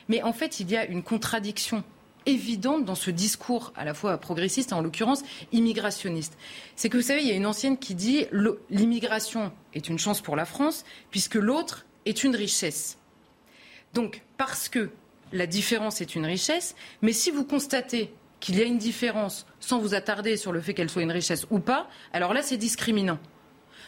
Mais en fait, il y a une contradiction évidente dans ce discours à la fois progressiste et en l'occurrence immigrationniste. C'est que vous savez, il y a une ancienne qui dit l'immigration est une chance pour la France puisque l'autre est une richesse. Donc parce que la différence est une richesse, mais si vous constatez qu'il y a une différence sans vous attarder sur le fait qu'elle soit une richesse ou pas, alors là, c'est discriminant.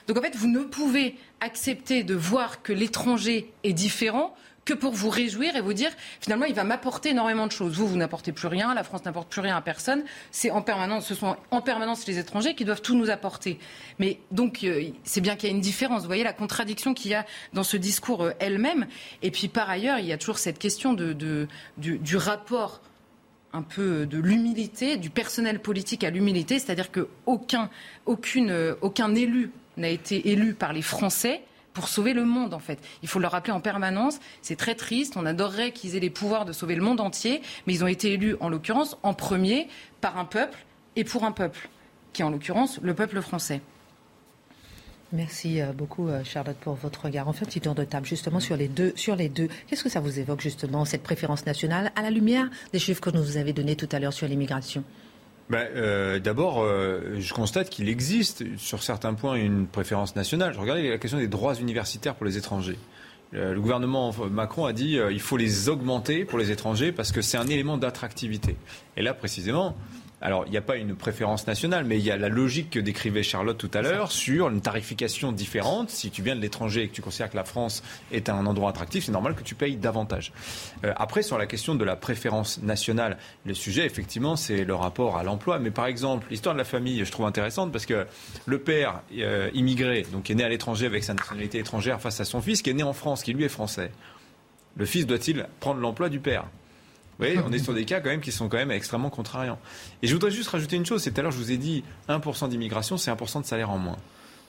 Donc en fait, vous ne pouvez accepter de voir que l'étranger est différent que pour vous réjouir et vous dire finalement il va m'apporter énormément de choses. Vous, vous n'apportez plus rien, la France n'apporte plus rien à personne. C'est en permanence, ce sont en permanence les étrangers qui doivent tout nous apporter. Mais donc euh, c'est bien qu'il y a une différence. Vous voyez la contradiction qu'il y a dans ce discours euh, elle-même. Et puis par ailleurs, il y a toujours cette question de, du, du rapport un peu de l'humilité, du personnel politique à l'humilité, c'est-à-dire qu'aucun aucune, aucun élu n'a été élu par les Français pour sauver le monde, en fait. Il faut le rappeler en permanence. C'est très triste. On adorerait qu'ils aient les pouvoirs de sauver le monde entier, mais ils ont été élus, en l'occurrence, en premier, par un peuple et pour un peuple, qui est en l'occurrence le peuple français. Merci euh, beaucoup, euh, Charlotte, pour votre regard. On fait petit tour de table justement sur les deux. Sur les deux, qu'est-ce que ça vous évoque justement cette préférence nationale à la lumière des chiffres que nous avez donnés tout à l'heure sur l'immigration? Ben, euh, D'abord, je constate qu'il existe sur certains points une préférence nationale. Je regardais la question des droits universitaires pour les étrangers. Le gouvernement Macron a dit qu'il faut les augmenter pour les étrangers parce que c'est un élément d'attractivité. Et là, précisément, alors, il n'y a pas une préférence nationale, mais il y a la logique que décrivait Charlotte tout à l'heure sur une tarification différente. Si tu viens de l'étranger et que tu considères que la France est un endroit attractif, c'est normal que tu payes davantage. Euh, après, sur la question de la préférence nationale, le sujet, effectivement, c'est le rapport à l'emploi. Mais par exemple, l'histoire de la famille, je trouve intéressante parce que le père euh, immigré, donc qui est né à l'étranger avec sa nationalité étrangère face à son fils, qui est né en France, qui lui est français, le fils doit-il prendre l'emploi du père? Oui, on est sur des cas quand même qui sont quand même extrêmement contrariants. Et je voudrais juste rajouter une chose, c'est tout à l'heure je vous ai dit 1% d'immigration, c'est 1% de salaire en moins.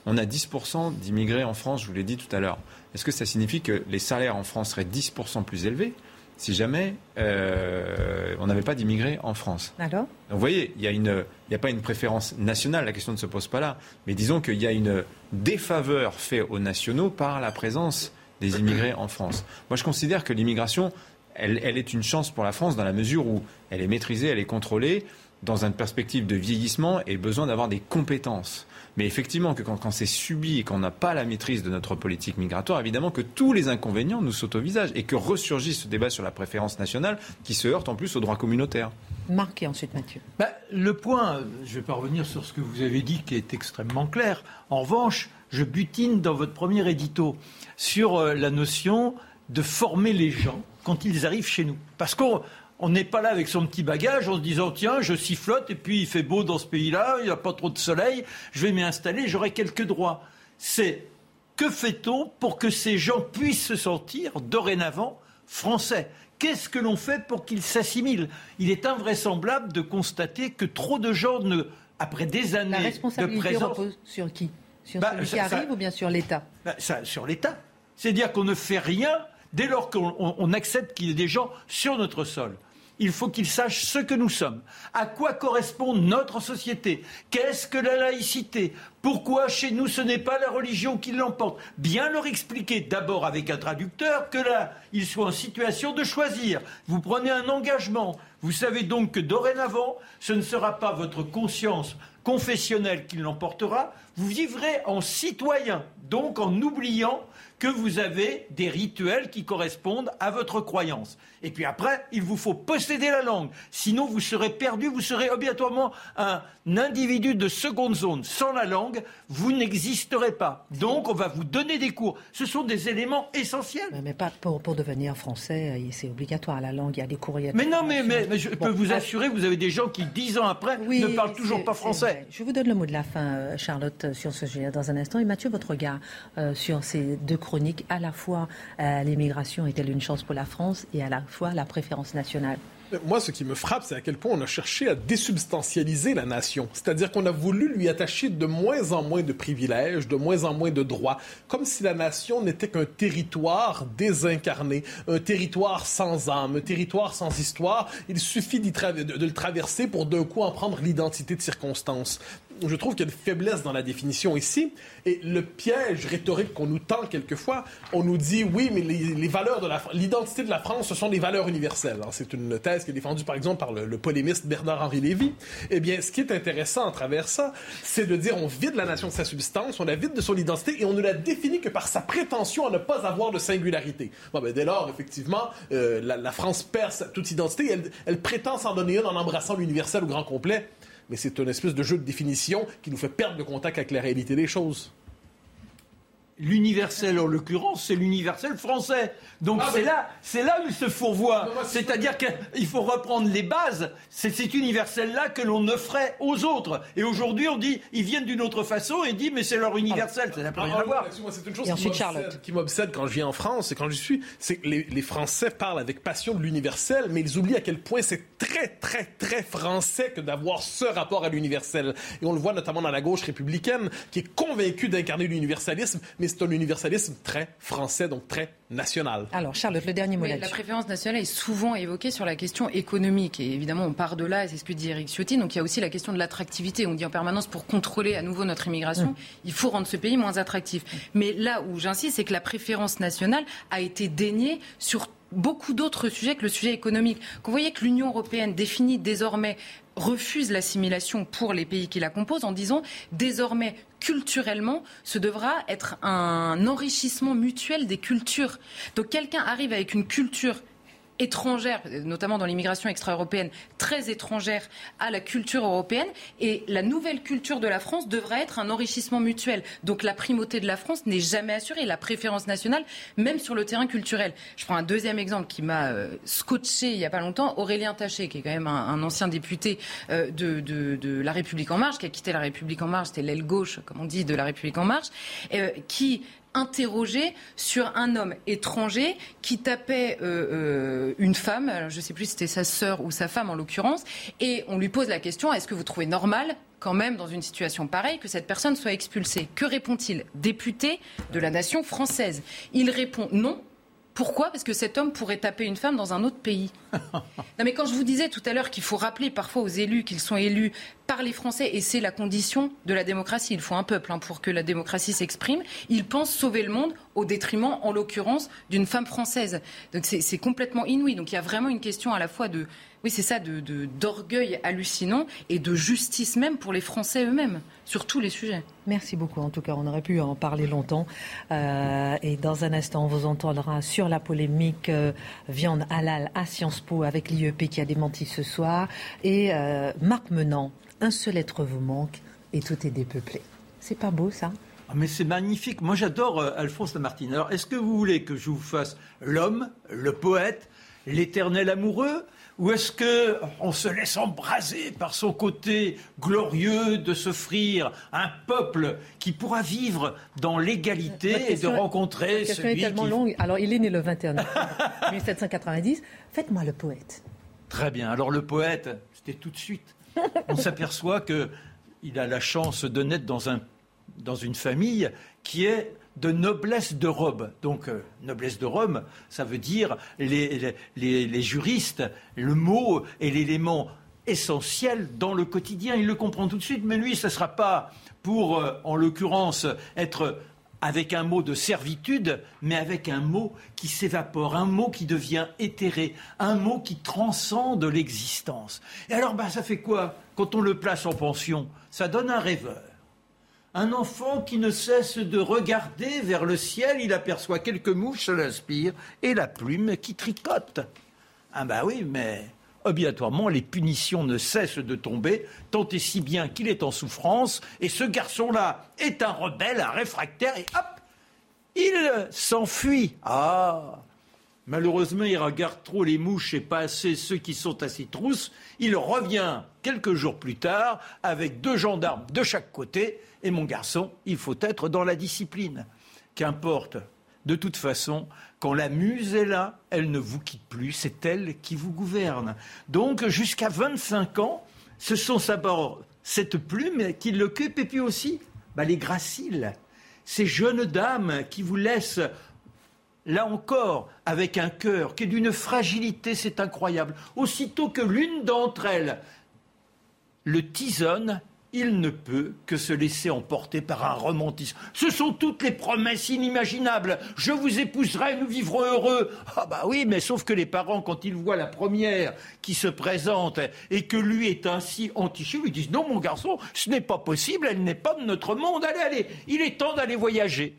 On a 10% d'immigrés en France, je vous l'ai dit tout à l'heure. Est-ce que ça signifie que les salaires en France seraient 10% plus élevés si jamais euh, on n'avait pas d'immigrés en France? Alors Donc vous voyez, il n'y a, pas une préférence nationale, la question ne se pose pas là. Mais disons qu'il y a une défaveur faite aux nationaux par la présence des immigrés en France. Moi, je considère que l'immigration, elle, elle, est une chance pour la France dans la mesure où elle est maîtrisée, elle est contrôlée, dans une perspective de vieillissement et besoin d'avoir des compétences. Mais effectivement, que quand, quand c'est subi et qu'on n'a pas la maîtrise de notre politique migratoire, évidemment que tous les inconvénients nous sautent au visage et que ressurgit ce débat sur la préférence nationale qui se heurte en plus au droit communautaire. Marc et ensuite Mathieu. Bah, le point, je ne vais pas revenir sur ce que vous avez dit qui est extrêmement clair. En revanche, je butine dans votre premier édito sur euh, la notion de former les gens quand ils arrivent chez nous. Parce qu'on on n'est pas là avec son petit bagage en se disant tiens, je sifflote et puis il fait beau dans ce pays-là, il n'y a pas trop de soleil, je vais m'y installer, j'aurai quelques droits. C'est que fait-on pour que ces gens puissent se sentir dorénavant français? Qu'est-ce que l'on fait pour qu'ils s'assimilent? Il est invraisemblable de constater que trop de gens, ne, après des années La responsabilité de présence, repose sur qui? Sur Bah, celui ça- qui ça- arrive ou bien sur l'État? Ça, sur l'État. C'est-à-dire qu'on ne fait rien dès lors qu'on on- on accepte qu'il y ait des gens sur notre sol. Il faut qu'ils sachent ce que nous sommes, à quoi correspond notre société, qu'est-ce que la laïcité, pourquoi chez nous ce n'est pas la religion qui l'emporte? Bien leur expliquer d'abord avec un traducteur que là, ils soient en situation de choisir. Vous prenez un engagement. Vous savez donc que dorénavant, ce ne sera pas votre conscience confessionnelle qui l'emportera. Vous vivrez en citoyen, donc en oubliant que vous avez des rituels qui correspondent à votre croyance. Et puis après, il vous faut posséder la langue. Sinon, vous serez perdu, vous serez obligatoirement un individu de seconde zone. Sans la langue, vous n'existerez pas. Donc, on va vous donner des cours. Ce sont des éléments essentiels. Mais pas pour, pour devenir français, euh, c'est obligatoire la langue, il y a des courriers. Mais non, mais, mais- mais je Bon, peux vous ah, assurer, vous avez des gens qui, dix ans après, Oui, ne parlent toujours pas français. Je vous donne le mot de la fin, euh, Charlotte, euh, sur ce sujet dans un instant. Et Mathieu, votre regard euh, sur ces deux chroniques, à la fois euh, l'immigration est-elle une chance pour la France et à la fois la préférence nationale Moi, ce qui me frappe, c'est à quel point on a cherché à désubstantialiser la nation. C'est-à-dire qu'on a voulu lui attacher de moins en moins de privilèges, de moins en moins de droits, comme si la nation n'était qu'un territoire désincarné, un territoire sans âme, un territoire sans histoire. Il suffit de, de le traverser pour d'un coup en prendre l'identité de circonstance. Je trouve qu'il y a une faiblesse dans la définition ici. Et le piège rhétorique qu'on nous tend quelquefois, on nous dit oui, mais les, valeurs de l'identité de la France, ce sont des valeurs universelles. C'est une thèse qui est défendue par exemple par le, polémiste Bernard-Henri Lévy. Eh bien, ce qui est intéressant à travers ça, c'est de dire on vide la nation de sa substance, on la vide de son identité et on ne la définit que par sa prétention à ne pas avoir de singularité. Ben, dès lors, effectivement, euh, la, France perd toute identité. et Elle, elle prétend s'en donner une en embrassant l'universel au grand complet. Mais c'est une espèce de jeu de définition qui nous fait perdre le contact avec la réalité des choses. L'universel, en l'occurrence, c'est l'universel français. Donc Ah, c'est mais- là, c'est là où il se fourvoie. C'est-à-dire qu'il faut reprendre les bases. C'est cet universel-là que l'on offrait aux autres. Et aujourd'hui, on dit, ils viennent d'une autre façon et dit, mais c'est leur universel. Ça n'a plus Ah, rien à ah, voir. c'est une chose Et qui ensuite, m'obsède- Charlotte. qui m'obsède quand je viens en France et quand j'y suis, c'est que les, les Français parlent avec passion de l'universel, mais ils oublient à quel point c'est très, très, très français que d'avoir ce rapport à l'universel. Et on le voit notamment dans la gauche républicaine, qui est convaincue d'incarner l'universalisme, mais c'est un universalisme très français, donc très national. Alors, Charlotte, le dernier mot Oui, la préférence nationale est souvent évoquée sur la question économique. Et évidemment, on part de là, et c'est ce que dit Eric Ciotti. Donc il y a aussi la question de l'attractivité. On dit en permanence, pour contrôler à nouveau notre immigration, il faut rendre ce pays moins attractif. Mais là où j'insiste, c'est que la préférence nationale a été déniée sur beaucoup d'autres sujets que le sujet économique. Qu'on voyait que l'Union européenne définit désormais refuse l'assimilation pour les pays qui la composent en disant désormais culturellement ce devra être un enrichissement mutuel des cultures. Donc quelqu'un arrive avec une culture étrangère, notamment dans l'immigration extra-européenne, très étrangère à la culture européenne. Et la nouvelle culture de la France devrait être un enrichissement mutuel. Donc la primauté de la France n'est jamais assurée, la préférence nationale, même sur le terrain culturel. Je prends un deuxième exemple qui m'a euh, scotché il n'y a pas longtemps, Aurélien Taché, qui est quand même un, un ancien député euh, de, de, de La République En Marche, qui a quitté La République En Marche, c'était l'aile gauche, comme on dit, de La République En Marche, euh, qui interrogé sur un homme étranger qui tapait euh, euh, une femme, je ne sais plus si c'était sa sœur ou sa femme en l'occurrence, et on lui pose la question est-ce que vous trouvez normal quand même, dans une situation pareille, que cette personne soit expulsée? Que répond-il? Député de la nation française. Il répond non, pourquoi? Parce que cet homme pourrait taper une femme dans un autre pays. non, mais quand je vous disais tout à l'heure qu'il faut rappeler parfois aux élus qu'ils sont élus par les Français, et c'est la condition de la démocratie, il faut un peuple hein, pour que la démocratie s'exprime, ils pensent sauver le monde au détriment, en l'occurrence, d'une femme française. Donc c'est complètement inouï. Donc il y a vraiment une question à la fois de oui, c'est ça, d'orgueil de, hallucinant et de justice même pour les Français eux-mêmes, sur tous les sujets. Merci beaucoup. En tout cas, on aurait pu en parler longtemps. Euh, et dans un instant, on vous entendra sur la polémique euh, viande halal à Sciences Avec l'IEP qui a démenti ce soir. Et euh, Marc Menant, un seul être vous manque et tout est dépeuplé. C'est pas beau, ça? Ah, mais c'est magnifique. Moi, j'adore Alphonse Lamartine. Alors, est-ce que vous voulez que je vous fasse l'homme, le poète, l'éternel amoureux? Ou est-ce que on se laisse embraser par son côté glorieux de s'offrir un peuple qui pourra vivre dans l'égalité et de rencontrer la celui est tellement longue. Alors, il est né le 21 octobre 1790. Faites-moi le poète. Très bien. Alors, le poète, c'était tout de suite. On s'aperçoit que il a la chance de naître dans, un, dans une famille qui est de noblesse de robe. Donc, euh, noblesse de Rome, ça veut dire les, les, juristes, le mot est l'élément essentiel dans le quotidien. Il le comprend tout de suite, mais lui, ce ne sera pas pour, euh, en l'occurrence, être avec un mot de servitude, mais avec un mot qui s'évapore, un mot qui devient éthéré, un mot qui transcende l'existence. Et alors, bah, ça fait quoi quand on le place en pension? Ça donne un rêveur. Un enfant qui ne cesse de regarder vers le ciel, il aperçoit quelques mouches, se l'inspire, et la plume qui tricote. Ah ben oui, mais obligatoirement, les punitions ne cessent de tomber, tant et si bien qu'il est en souffrance, et ce garçon-là est un rebelle, un réfractaire, et hop, il s'enfuit. Ah Malheureusement, il regarde trop les mouches et pas assez ceux qui sont à ses trousses. Il revient quelques jours plus tard avec deux gendarmes de chaque côté et mon garçon, il faut être dans la discipline. Qu'importe. De toute façon, quand la muse est là, elle ne vous quitte plus, c'est elle qui vous gouverne. Donc, jusqu'à 25 ans, ce sont d'abord cette plume qui l'occupe, et puis aussi bah, les graciles, ces jeunes dames qui vous laissent là encore, avec un cœur qui est d'une fragilité, c'est incroyable. Aussitôt que l'une d'entre elles le tisonne, il ne peut que se laisser emporter par un romantisme. Ce sont toutes les promesses inimaginables. Je vous épouserai, nous vivrons heureux. Ah bah oui, mais sauf que les parents, quand ils voient la première qui se présente et que lui est ainsi entiché, lui disent non mon garçon, ce n'est pas possible, elle n'est pas de notre monde. Allez, allez, il est temps d'aller voyager.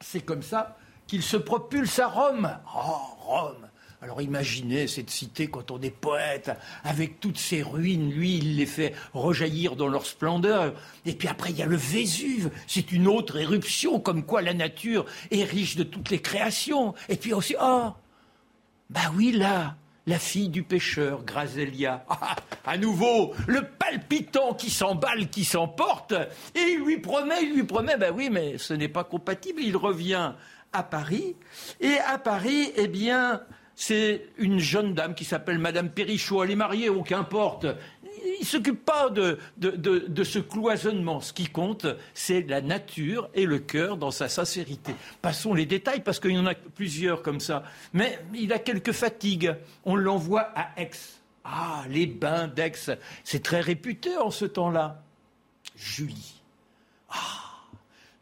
C'est comme ça qu'il se propulse à Rome. Oh, Rome alors imaginez cette cité quand on est poète, avec toutes ces ruines, lui, il les fait rejaillir dans leur splendeur. Et puis après, il y a le Vésuve, c'est une autre éruption, comme quoi la nature est riche de toutes les créations. Et puis aussi, oh, bah oui, là, la fille du pêcheur, Grazelia. Ah, à nouveau, le palpitant qui s'emballe, qui s'emporte, et il lui promet, il lui promet, ben oui, mais ce n'est pas compatible, il revient à Paris, et à Paris, eh bien, c'est une jeune dame qui s'appelle Madame Perrichot. Elle est mariée, ou qu'importe. Il ne s'occupe pas de, ce cloisonnement. Ce qui compte, c'est la nature et le cœur dans sa sincérité. Passons les détails, parce qu'il y en a plusieurs comme ça. Mais il a quelques fatigues. On l'envoie à Aix. Ah, les bains d'Aix. C'est très réputé en ce temps-là. Julie. Ah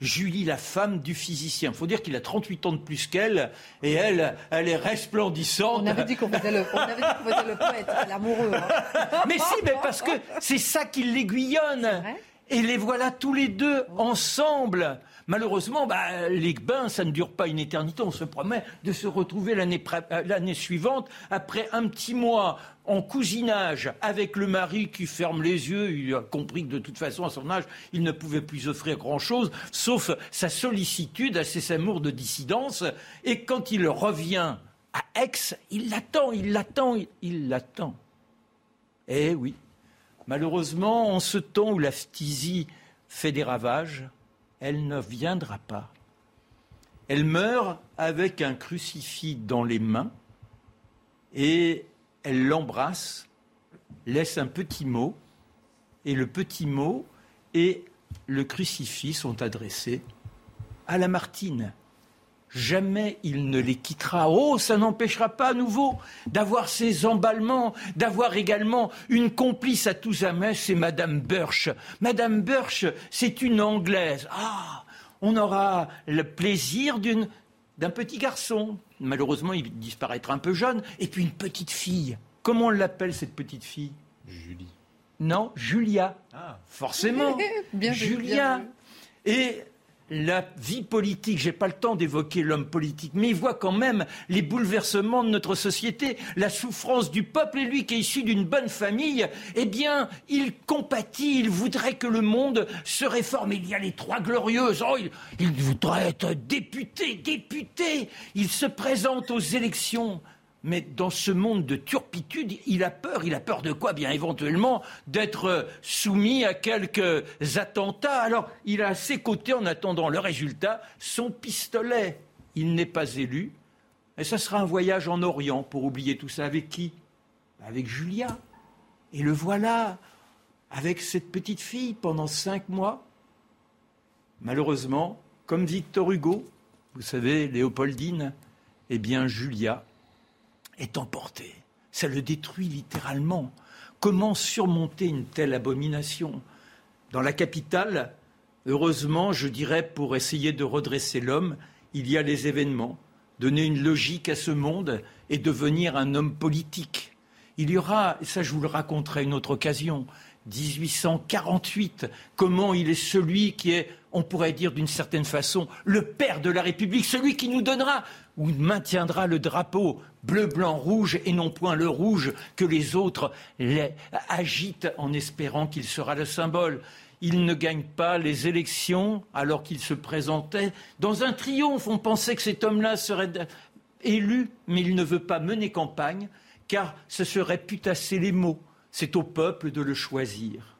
Julie, la femme du physicien. Il faut dire qu'il a 38 ans de plus qu'elle, et elle, elle est resplendissante. On avait dit qu'on faisait, le, poète, l'amoureux. Hein. Mais si, mais parce que c'est ça qui l'aiguillonne. Et les voilà tous les deux ensemble. Malheureusement, bah, les bains, ça ne dure pas une éternité. On se promet de se retrouver euh, l'année suivante, après un petit mois en cousinage avec le mari qui ferme les yeux. Il a compris que de toute façon, à son âge, il ne pouvait plus offrir grand-chose, sauf sa sollicitude à ses amours de dissidence. Et quand il revient à Aix, il l'attend, il l'attend, il l'attend. Eh oui, malheureusement, en ce temps où la phtisie fait des ravages, elle ne viendra pas. Elle meurt avec un crucifix dans les mains et elle l'embrasse, laisse un petit mot et le petit mot et le crucifix sont adressés à Lamartine. Jamais il ne les quittera. Oh, ça n'empêchera pas à nouveau d'avoir ces emballements, d'avoir également une complice à tous jamais, c'est Madame Birch. Madame Birch, c'est une Anglaise. Ah, on aura le plaisir d'un petit garçon. Malheureusement, il disparaîtra un peu jeune. Et puis une petite fille. Comment on l'appelle cette petite fille? Julie. Non, Julia. Ah. Forcément. bien Julia. Et la vie politique, j'ai pas le temps d'évoquer l'homme politique, mais il voit quand même les bouleversements de notre société, la souffrance du peuple, et lui qui est issu d'une bonne famille, eh bien, il compatit, il voudrait que le monde se réforme. Il y a les trois glorieuses, oh, il, il voudrait être député, député, il se présente aux élections. Mais dans ce monde de turpitude, il a peur. Il a peur de quoi Bien éventuellement d'être soumis à quelques attentats. Alors il a à ses côtés, en attendant le résultat, son pistolet. Il n'est pas élu. Et ça sera un voyage en Orient pour oublier tout ça. Avec qui? Avec Julia. Et le voilà, avec cette petite fille pendant cinq mois. Malheureusement, comme Victor Hugo, vous savez, Léopoldine, eh bien Julia est emporté. Ça le détruit littéralement. Comment surmonter une telle abomination? Dans la capitale, heureusement, je dirais, pour essayer de redresser l'homme, il y a les événements, donner une logique à ce monde et devenir un homme politique. Il y aura, et ça je vous le raconterai une autre occasion, 1848, comment il est celui qui est, on pourrait dire d'une certaine façon, le père de la République, celui qui nous donnera ou maintiendra le drapeau bleu, blanc, rouge, et non point le rouge que les autres agitent en espérant qu'il sera le symbole. Il ne gagne pas les élections alors qu'il se présentait dans un triomphe. On pensait que cet homme-là serait élu, mais il ne veut pas mener campagne, car ce serait putasser les mots. C'est au peuple de le choisir.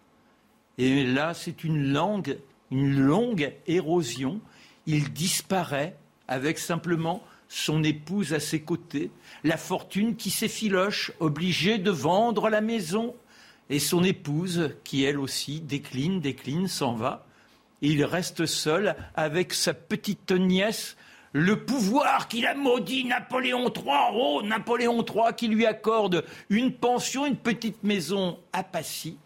Et là, c'est une langue, une longue érosion. Il disparaît avec simplement son épouse à ses côtés, la fortune qui s'effiloche, obligée de vendre la maison, et son épouse qui elle aussi décline, décline, s'en va. Il reste seul avec sa petite nièce, le pouvoir qu'il a maudit Napoléon III, oh Napoléon III qui lui accorde une pension, une petite maison à Passy,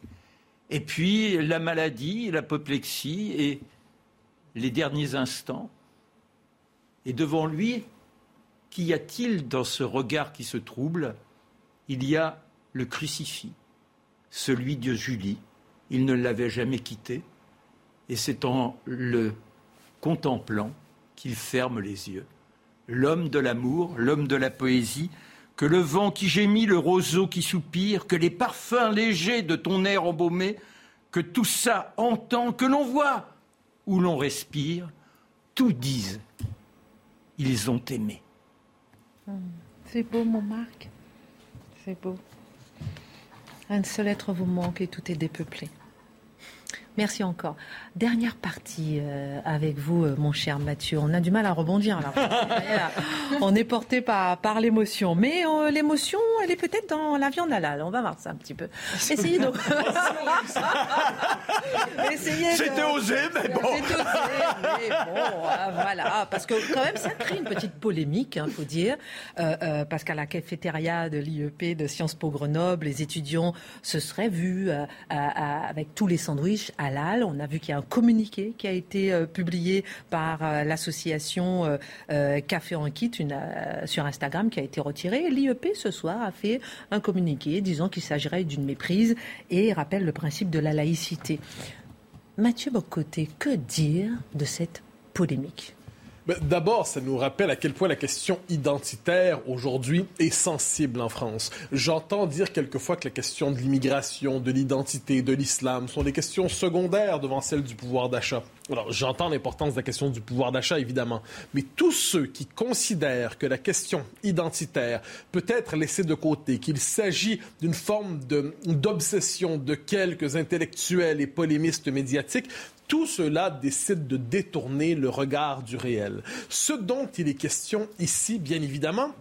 et puis la maladie, l'apoplexie et les derniers instants. Et devant lui, Qu'y a-t-il dans ce regard qui se trouble? Il y a le crucifix, celui de Julie. Il ne l'avait jamais quitté. Et c'est en le contemplant qu'il ferme les yeux. L'homme de l'amour, l'homme de la poésie, que le vent qui gémit, le roseau qui soupire, que les parfums légers de ton air embaumé, que tout ça entend, que l'on voit ou l'on respire, tout disent. Ils ont aimé. C'est beau, mon Marc. C'est beau. Un seul être vous manque et tout est dépeuplé. Merci encore. Dernière partie euh, avec vous, euh, mon cher Mathieu. On a du mal à rebondir. on est porté par, par l'émotion. Mais euh, l'émotion, elle est peut-être dans la viande halal. On va voir ça un petit peu. Essayez donc. C'était osé, mais bon. C'était osé, mais bon, voilà. Parce que quand même, ça crée une petite polémique, il hein, faut dire. parce qu'à la cafétéria de l'IEP de Sciences Po Grenoble, les étudiants se seraient vus avec tous les sandwichs on a vu qu'il y a un communiqué qui a été euh, publié par euh, l'association euh, Café en Kit sur Instagram qui a été retiré. L'IEP ce soir a fait un communiqué disant qu'il s'agirait d'une méprise et rappelle le principe de la laïcité. Mathieu Bocoté, que dire de cette polémique? D'abord, ça nous rappelle à quel point la question identitaire aujourd'hui est sensible en France. J'entends dire quelquefois que la question de l'immigration, de l'identité, de l'islam sont des questions secondaires devant celle du pouvoir d'achat. Alors, j'entends l'importance de la question du pouvoir d'achat, évidemment, mais tous ceux qui considèrent que la question identitaire peut être laissée de côté, qu'il s'agit d'une forme d'obsession de quelques intellectuels et polémistes médiatiques, tout cela décide de détourner le regard du réel. Ce dont il est question ici, bien évidemment,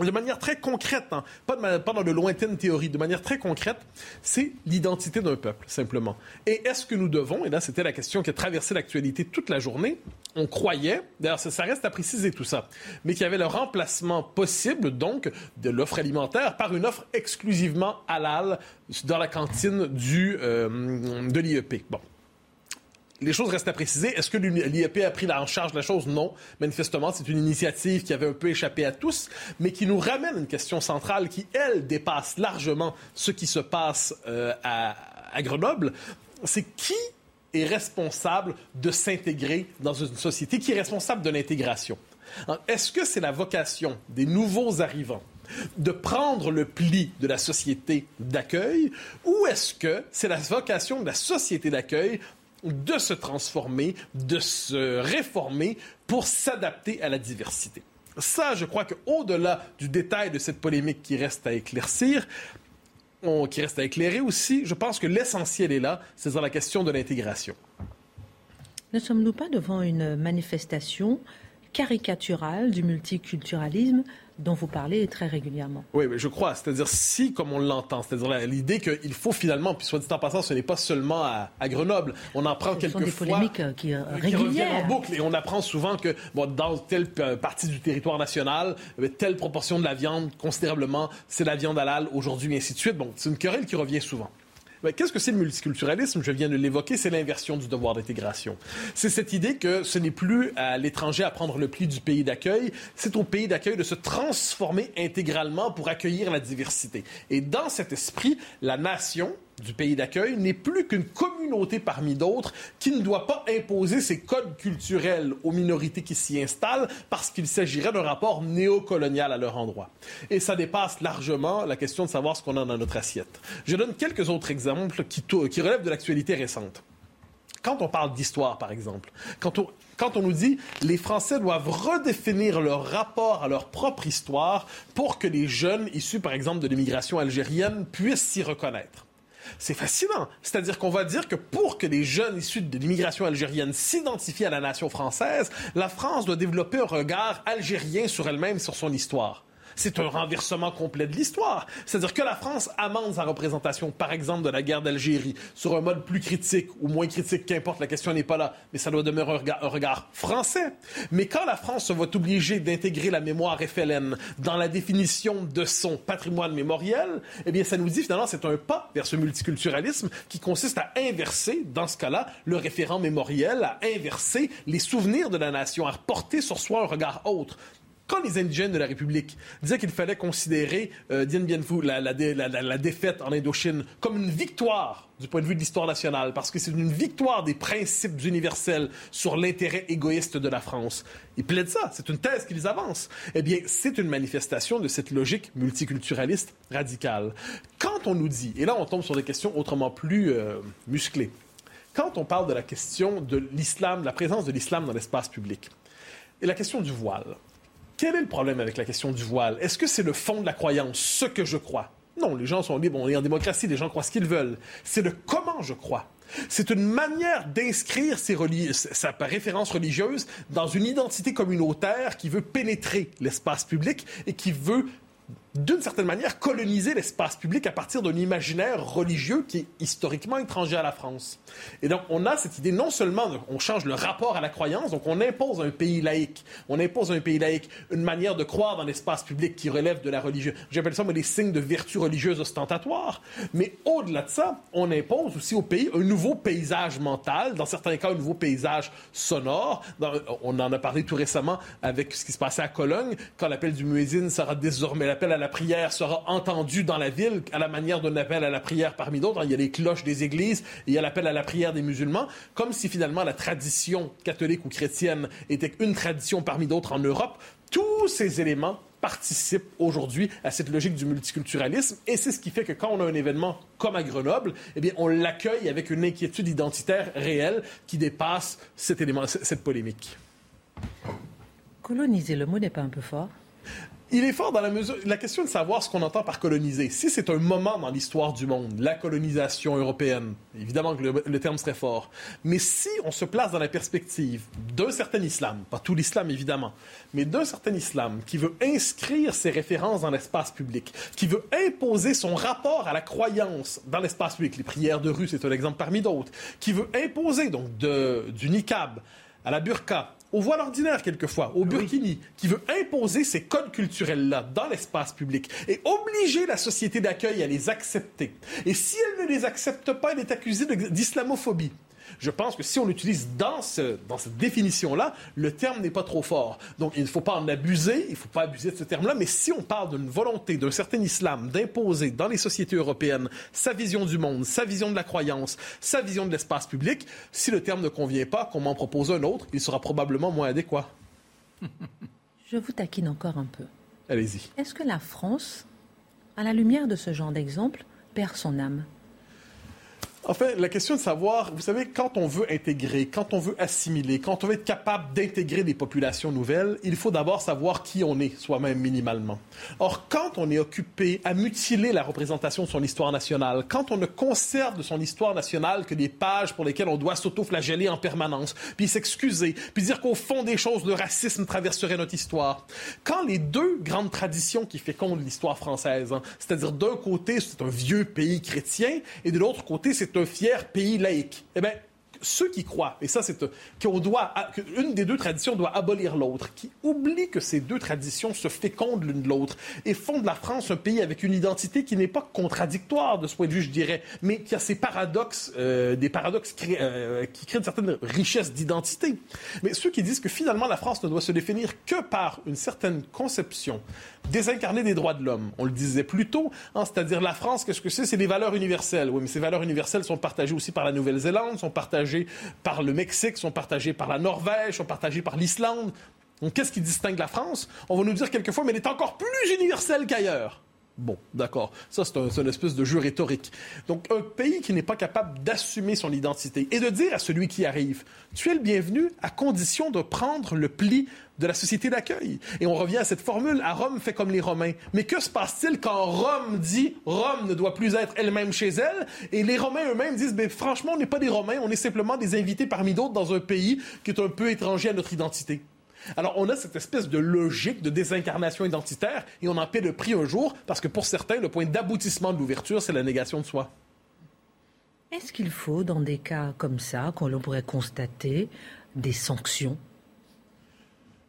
de manière très concrète, hein, pas, dans de lointaines théories, de manière très concrète, c'est l'identité d'un peuple, simplement. Et est-ce que nous devons, et là c'était la question qui a traversé l'actualité toute la journée, on croyait, d'ailleurs ça, reste à préciser tout ça, mais qu'il y avait le remplacement possible donc de l'offre alimentaire par une offre exclusivement halal dans la cantine du, euh, de l'IEP. Bon, les choses restent à préciser. Est-ce que l'IEP a pris en charge la chose? Non. Manifestement, c'est une initiative qui avait un peu échappé à tous, mais qui nous ramène à une question centrale qui, elle, dépasse largement ce qui se passe euh, à, Grenoble. C'est qui est responsable de s'intégrer dans une société? Qui est responsable de l'intégration? Est-ce que c'est la vocation des nouveaux arrivants de prendre le pli de la société d'accueil ou est-ce que c'est la vocation de la société d'accueil de se transformer, de se réformer pour s'adapter à la diversité. Ça, je crois qu'au-delà du détail de cette polémique qui reste à éclaircir, qui reste à éclairer aussi, je pense que l'essentiel est là, c'est dans la question de l'intégration. Ne sommes-nous pas devant une manifestation caricaturale du multiculturalisme dont vous parlez très régulièrement. Oui, mais je crois. C'est-à-dire, si, comme on l'entend, c'est-à-dire l'idée qu'il faut finalement, puis soit dit en passant, ce n'est pas seulement à, Grenoble. On en prend quelques sont des polémiques euh, qui, euh, régulières. en boucle. Et on apprend souvent que bon, dans telle euh, partie du territoire national, telle proportion de la viande, considérablement, c'est la viande halal aujourd'hui, et ainsi de suite. Bon, c'est une querelle qui revient souvent. Qu'est-ce que c'est le multiculturalisme? Je viens de l'évoquer, c'est l'inversion du devoir d'intégration. C'est cette idée que ce n'est plus à l'étranger à prendre le pli du pays d'accueil, c'est au pays d'accueil de se transformer intégralement pour accueillir la diversité. Et dans cet esprit, la nation, du pays d'accueil n'est plus qu'une communauté parmi d'autres qui ne doit pas imposer ses codes culturels aux minorités qui s'y installent parce qu'il s'agirait d'un rapport néocolonial à leur endroit. Et ça dépasse largement la question de savoir ce qu'on a dans notre assiette. Je donne quelques autres exemples qui, relèvent de l'actualité récente. Quand on parle d'histoire, par exemple, quand on, quand on nous dit les Français doivent redéfinir leur rapport à leur propre histoire pour que les jeunes issus, par exemple, de l'immigration algérienne puissent s'y reconnaître. C'est fascinant. C'est-à-dire qu'on va dire que pour que les jeunes issus de l'immigration algérienne s'identifient à la nation française, la France doit développer un regard algérien sur elle-même, sur son histoire c'est un renversement complet de l'histoire. C'est-à-dire que la France amende sa représentation, par exemple, de la guerre d'Algérie, sur un mode plus critique ou moins critique, qu'importe, la question n'est pas là, mais ça doit demeurer un regard, français. Mais quand la France se voit obligée d'intégrer la mémoire FLN dans la définition de son patrimoine mémoriel, eh bien, ça nous dit finalement c'est un pas vers ce multiculturalisme qui consiste à inverser, dans ce cas-là, le référent mémoriel, à inverser les souvenirs de la nation, à reporter sur soi un regard autre quand les indigènes de la République disaient qu'il fallait considérer euh, Dien Bien Phu, la, défaite en Indochine, comme une victoire du point de vue de l'histoire nationale, parce que c'est une victoire des principes universels sur l'intérêt égoïste de la France. Ils plaident ça, c'est une thèse qu'ils avancent. Eh bien, c'est une manifestation de cette logique multiculturaliste radicale. Quand on nous dit, et là on tombe sur des questions autrement plus euh, musclées, quand on parle de la question de l'islam, de la présence de l'islam dans l'espace public, et la question du voile, quel est le problème avec la question du voile? Est-ce que c'est le fond de la croyance, ce que je crois? Non, les gens sont libres, on est en démocratie, les gens croient ce qu'ils veulent. C'est le comment je crois. C'est une manière d'inscrire sa référence religieuse dans une identité communautaire qui veut pénétrer l'espace public et qui veut d'une certaine manière, coloniser l'espace public à partir d'un imaginaire religieux qui est historiquement étranger à la France. Et donc, on a cette idée, non seulement, on change le rapport à la croyance, donc on impose à un pays laïque, on impose à un pays laïque une manière de croire dans l'espace public qui relève de la religion. J'appelle ça, moi, des signes de vertu religieuse ostentatoire. Mais au-delà de ça, on impose aussi au pays un nouveau paysage mental, dans certains cas, un nouveau paysage sonore. on en a parlé tout récemment avec ce qui se passait à Cologne, quand l'appel du muezzin sera désormais l'appel à la prière sera entendue dans la ville à la manière d'un appel à la prière parmi d'autres. Il y a les cloches des églises, il y a l'appel à la prière des musulmans, comme si finalement la tradition catholique ou chrétienne était une tradition parmi d'autres en Europe. Tous ces éléments participent aujourd'hui à cette logique du multiculturalisme et c'est ce qui fait que quand on a un événement comme à Grenoble, eh bien on l'accueille avec une inquiétude identitaire réelle qui dépasse cet élément, cette polémique. Coloniser, le mot n'est pas un peu fort? Il est fort dans la mesure. La question de savoir ce qu'on entend par coloniser. Si c'est un moment dans l'histoire du monde, la colonisation européenne, évidemment que le, terme serait fort. Mais si on se place dans la perspective d'un certain islam, pas tout l'islam évidemment, mais d'un certain islam qui veut inscrire ses références dans l'espace public, qui veut imposer son rapport à la croyance dans l'espace public, les prières de rue, c'est un exemple parmi d'autres, qui veut imposer donc du niqab à la burqa, au voile ordinaire quelquefois, au burkini, qui veut imposer ces codes culturels-là dans l'espace public et obliger la société d'accueil à les accepter. Et si elle ne les accepte pas, elle est accusée d'islamophobie. Je pense que si on l'utilise dans, ce, dans cette définition-là, le terme n'est pas trop fort. Donc, il ne faut pas en abuser, il ne faut pas abuser de ce terme-là, mais si on parle d'une volonté d'un certain islam d'imposer dans les sociétés européennes sa vision du monde, sa vision de la croyance, sa vision de l'espace public, si le terme ne convient pas, qu'on m'en propose un autre, il sera probablement moins adéquat. Je vous taquine encore un peu. Allez-y. Est-ce que la France, à la lumière de ce genre d'exemple, perd son âme? En fait, la question de savoir, vous savez, quand on veut intégrer, quand on veut assimiler, quand on veut être capable d'intégrer des populations nouvelles, il faut d'abord savoir qui on est soi-même minimalement. Or, quand on est occupé à mutiler la représentation de son histoire nationale, quand on ne conserve de son histoire nationale que des pages pour lesquelles on doit s'auto-flageller en permanence, puis s'excuser, puis dire qu'au fond des choses, le racisme traverserait notre histoire, quand les deux grandes traditions qui fécondent l'histoire française, hein, c'est-à-dire d'un côté, c'est un vieux pays chrétien, et de l'autre côté, c'est un fier pays laïque. Eh bien, ceux qui croient, et ça c'est qu'on doit, qu'une des deux traditions doit abolir l'autre, qui oublient que ces deux traditions se fécondent l'une de l'autre et font de la France un pays avec une identité qui n'est pas contradictoire de ce point de vue, je dirais, mais qui a ces paradoxes, euh, des paradoxes euh, qui créent une certaine richesse d'identité. Mais ceux qui disent que finalement la France ne doit se définir que par une certaine conception désincarnée des droits de l'homme, on le disait plus tôt, hein, c'est-à-dire la France, qu'est-ce que c'est? C'est des valeurs universelles. Oui, mais ces valeurs universelles sont partagées aussi par la Nouvelle-Zélande, sont partagées par le Mexique, sont partagés par la Norvège, sont partagés par l'Islande. Donc, qu'est-ce qui distingue la France? On va nous dire quelquefois, mais elle est encore plus universelle qu'ailleurs. Bon, d'accord. Ça, c'est un, une espèce de jeu rhétorique. Donc, un pays qui n'est pas capable d'assumer son identité et de dire à celui qui arrive, tu es le bienvenu à condition de prendre le pli de la société d'accueil. Et on revient à cette formule, à Rome fait comme les Romains. Mais que se passe-t-il quand Rome dit Rome ne doit plus être elle-même chez elle? Et les Romains eux-mêmes disent, ben, franchement, on n'est pas des Romains, on est simplement des invités parmi d'autres dans un pays qui est un peu étranger à notre identité. Alors, on a cette espèce de logique de désincarnation identitaire et on en paie le prix un jour parce que pour certains, le point d'aboutissement de l'ouverture, c'est la négation de soi. Est-ce qu'il faut, dans des cas comme ça, qu'on pourrait constater des sanctions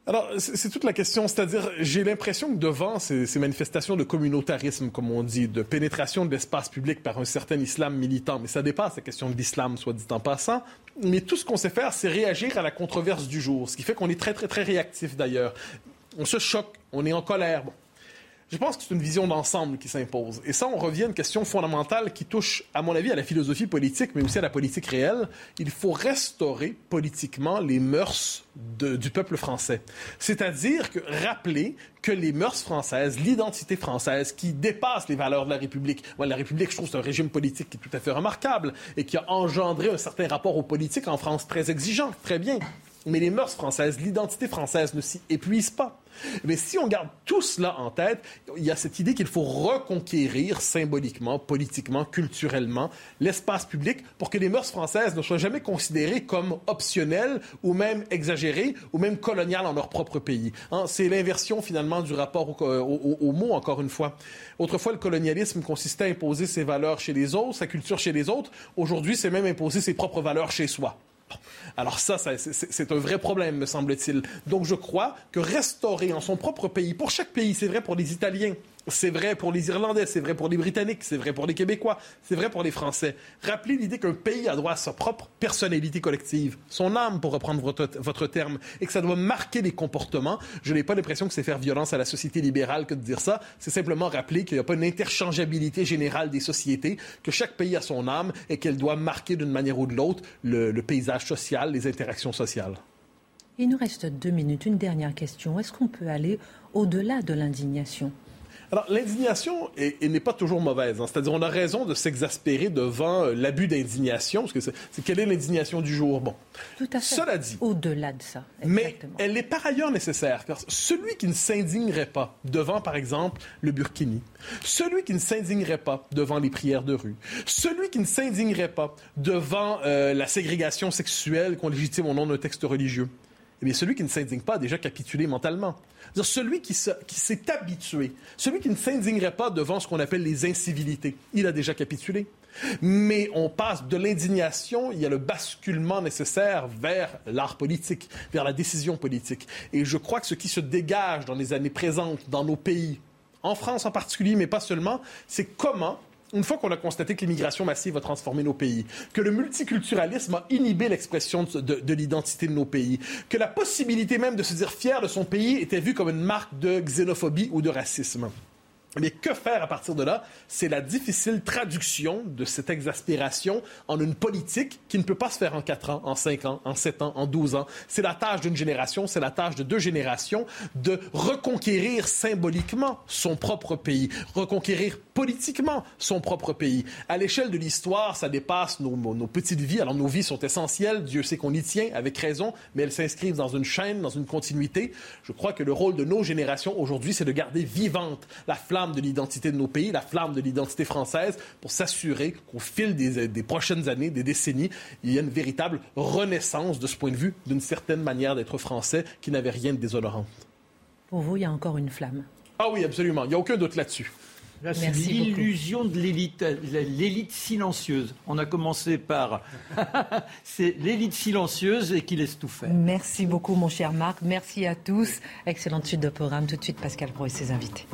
alors, c'est toute la question. C'est-à-dire, j'ai l'impression que devant ces, manifestations de communautarisme, comme on dit, de pénétration de l'espace public par un certain islam militant, mais ça dépasse la question de l'islam, soit dit en passant, mais tout ce qu'on sait faire, c'est réagir à la controverse du jour, ce qui fait qu'on est très, très, très réactif d'ailleurs. On se choque, on est en colère. Je pense que c'est une vision d'ensemble qui s'impose. Et ça, on revient à une question fondamentale qui touche, à mon avis, à la philosophie politique, mais aussi à la politique réelle. Il faut restaurer politiquement les mœurs du peuple français. C'est-à-dire que rappeler que les mœurs françaises, l'identité française qui dépasse les valeurs de la République. Moi, la République, je trouve, c'est un régime politique qui est tout à fait remarquable et qui a engendré un certain rapport aux politiques en France très exigeant, très bien. Mais les mœurs françaises, l'identité française ne s'y épuise pas. Mais si on garde tout cela en tête, il y a cette idée qu'il faut reconquérir symboliquement, politiquement, culturellement l'espace public pour que les mœurs françaises ne soient jamais considérées comme optionnelles ou même exagérées ou même coloniales en leur propre pays. Hein, c'est l'inversion finalement du rapport au, au, mot, encore une fois. Autrefois, le colonialisme consistait à imposer ses valeurs chez les autres, sa culture chez les autres. Aujourd'hui, c'est même imposer ses propres valeurs chez soi. Alors ça, c'est un vrai problème, me semble-t-il. Donc je crois que restaurer en son propre pays, pour chaque pays, c'est vrai pour les Italiens, c'est vrai pour les Irlandais, c'est vrai pour les Britanniques, c'est vrai pour les Québécois, c'est vrai pour les Français. Rappelez l'idée qu'un pays a droit à sa propre personnalité collective, son âme, pour reprendre votre, terme, et que ça doit marquer les comportements. Je n'ai pas l'impression que c'est faire violence à la société libérale que de dire ça. C'est simplement rappeler qu'il n'y a pas une interchangeabilité générale des sociétés, que chaque pays a son âme et qu'elle doit marquer d'une manière ou de l'autre le, le paysage social, les interactions sociales. Il nous reste deux minutes. Une dernière question. Est-ce qu'on peut aller au-delà de l'indignation? Alors, l'indignation n'est pas toujours mauvaise. Hein. C'est-à-dire, on a raison de s'exaspérer devant euh, l'abus d'indignation, parce que c'est quelle est l'indignation du jour? Bon. Tout à fait. Cela dit. Au-delà de ça. Mais elle est par ailleurs nécessaire, car celui qui ne s'indignerait pas devant, par exemple, le Burkini, celui qui ne s'indignerait pas devant les prières de rue, celui qui ne s'indignerait pas devant euh, la ségrégation sexuelle qu'on légitime au nom d'un texte religieux, eh bien, celui qui ne s'indigne pas a déjà capitulé mentalement. celui qui, s'est habitué, celui qui ne s'indignerait pas devant ce qu'on appelle les incivilités, il a déjà capitulé. Mais on passe de l'indignation, il y a le basculement nécessaire vers l'art politique, vers la décision politique. Et je crois que ce qui se dégage dans les années présentes, dans nos pays, en France en particulier, mais pas seulement, c'est comment une fois qu'on a constaté que l'immigration massive a transformé nos pays, que le multiculturalisme a inhibé l'expression de, de l'identité de nos pays, que la possibilité même de se dire fier de son pays était vue comme une marque de xénophobie ou de racisme. Mais que faire à partir de là? C'est la difficile traduction de cette exaspération en une politique qui ne peut pas se faire en 4 ans, en 5 ans, en 7 ans, en 12 ans. C'est la tâche d'une génération, c'est la tâche de deux générations de reconquérir symboliquement son propre pays, reconquérir politiquement son propre pays. À l'échelle de l'histoire, ça dépasse nos, nos, petites vies. Alors nos vies sont essentielles, Dieu sait qu'on y tient avec raison, mais elles s'inscrivent dans une chaîne, dans une continuité. Je crois que le rôle de nos générations aujourd'hui, c'est de garder vivante la flamme de l'identité de nos pays, la flamme de l'identité française, pour s'assurer qu'au fil des, prochaines années, des décennies, il y a une véritable renaissance de ce point de vue, d'une certaine manière d'être français qui n'avait rien de déshonorant. Pour vous, il y a encore une flamme. Ah oui, absolument. Il n'y a aucun doute là-dessus. c'est l'illusion de l'élite, l'élite silencieuse. On a commencé par c'est l'élite silencieuse et qui laisse tout faire. Merci beaucoup, mon cher Marc. Merci à tous. Excellente suite de programme. Tout de suite, Pascal Pro et ses invités.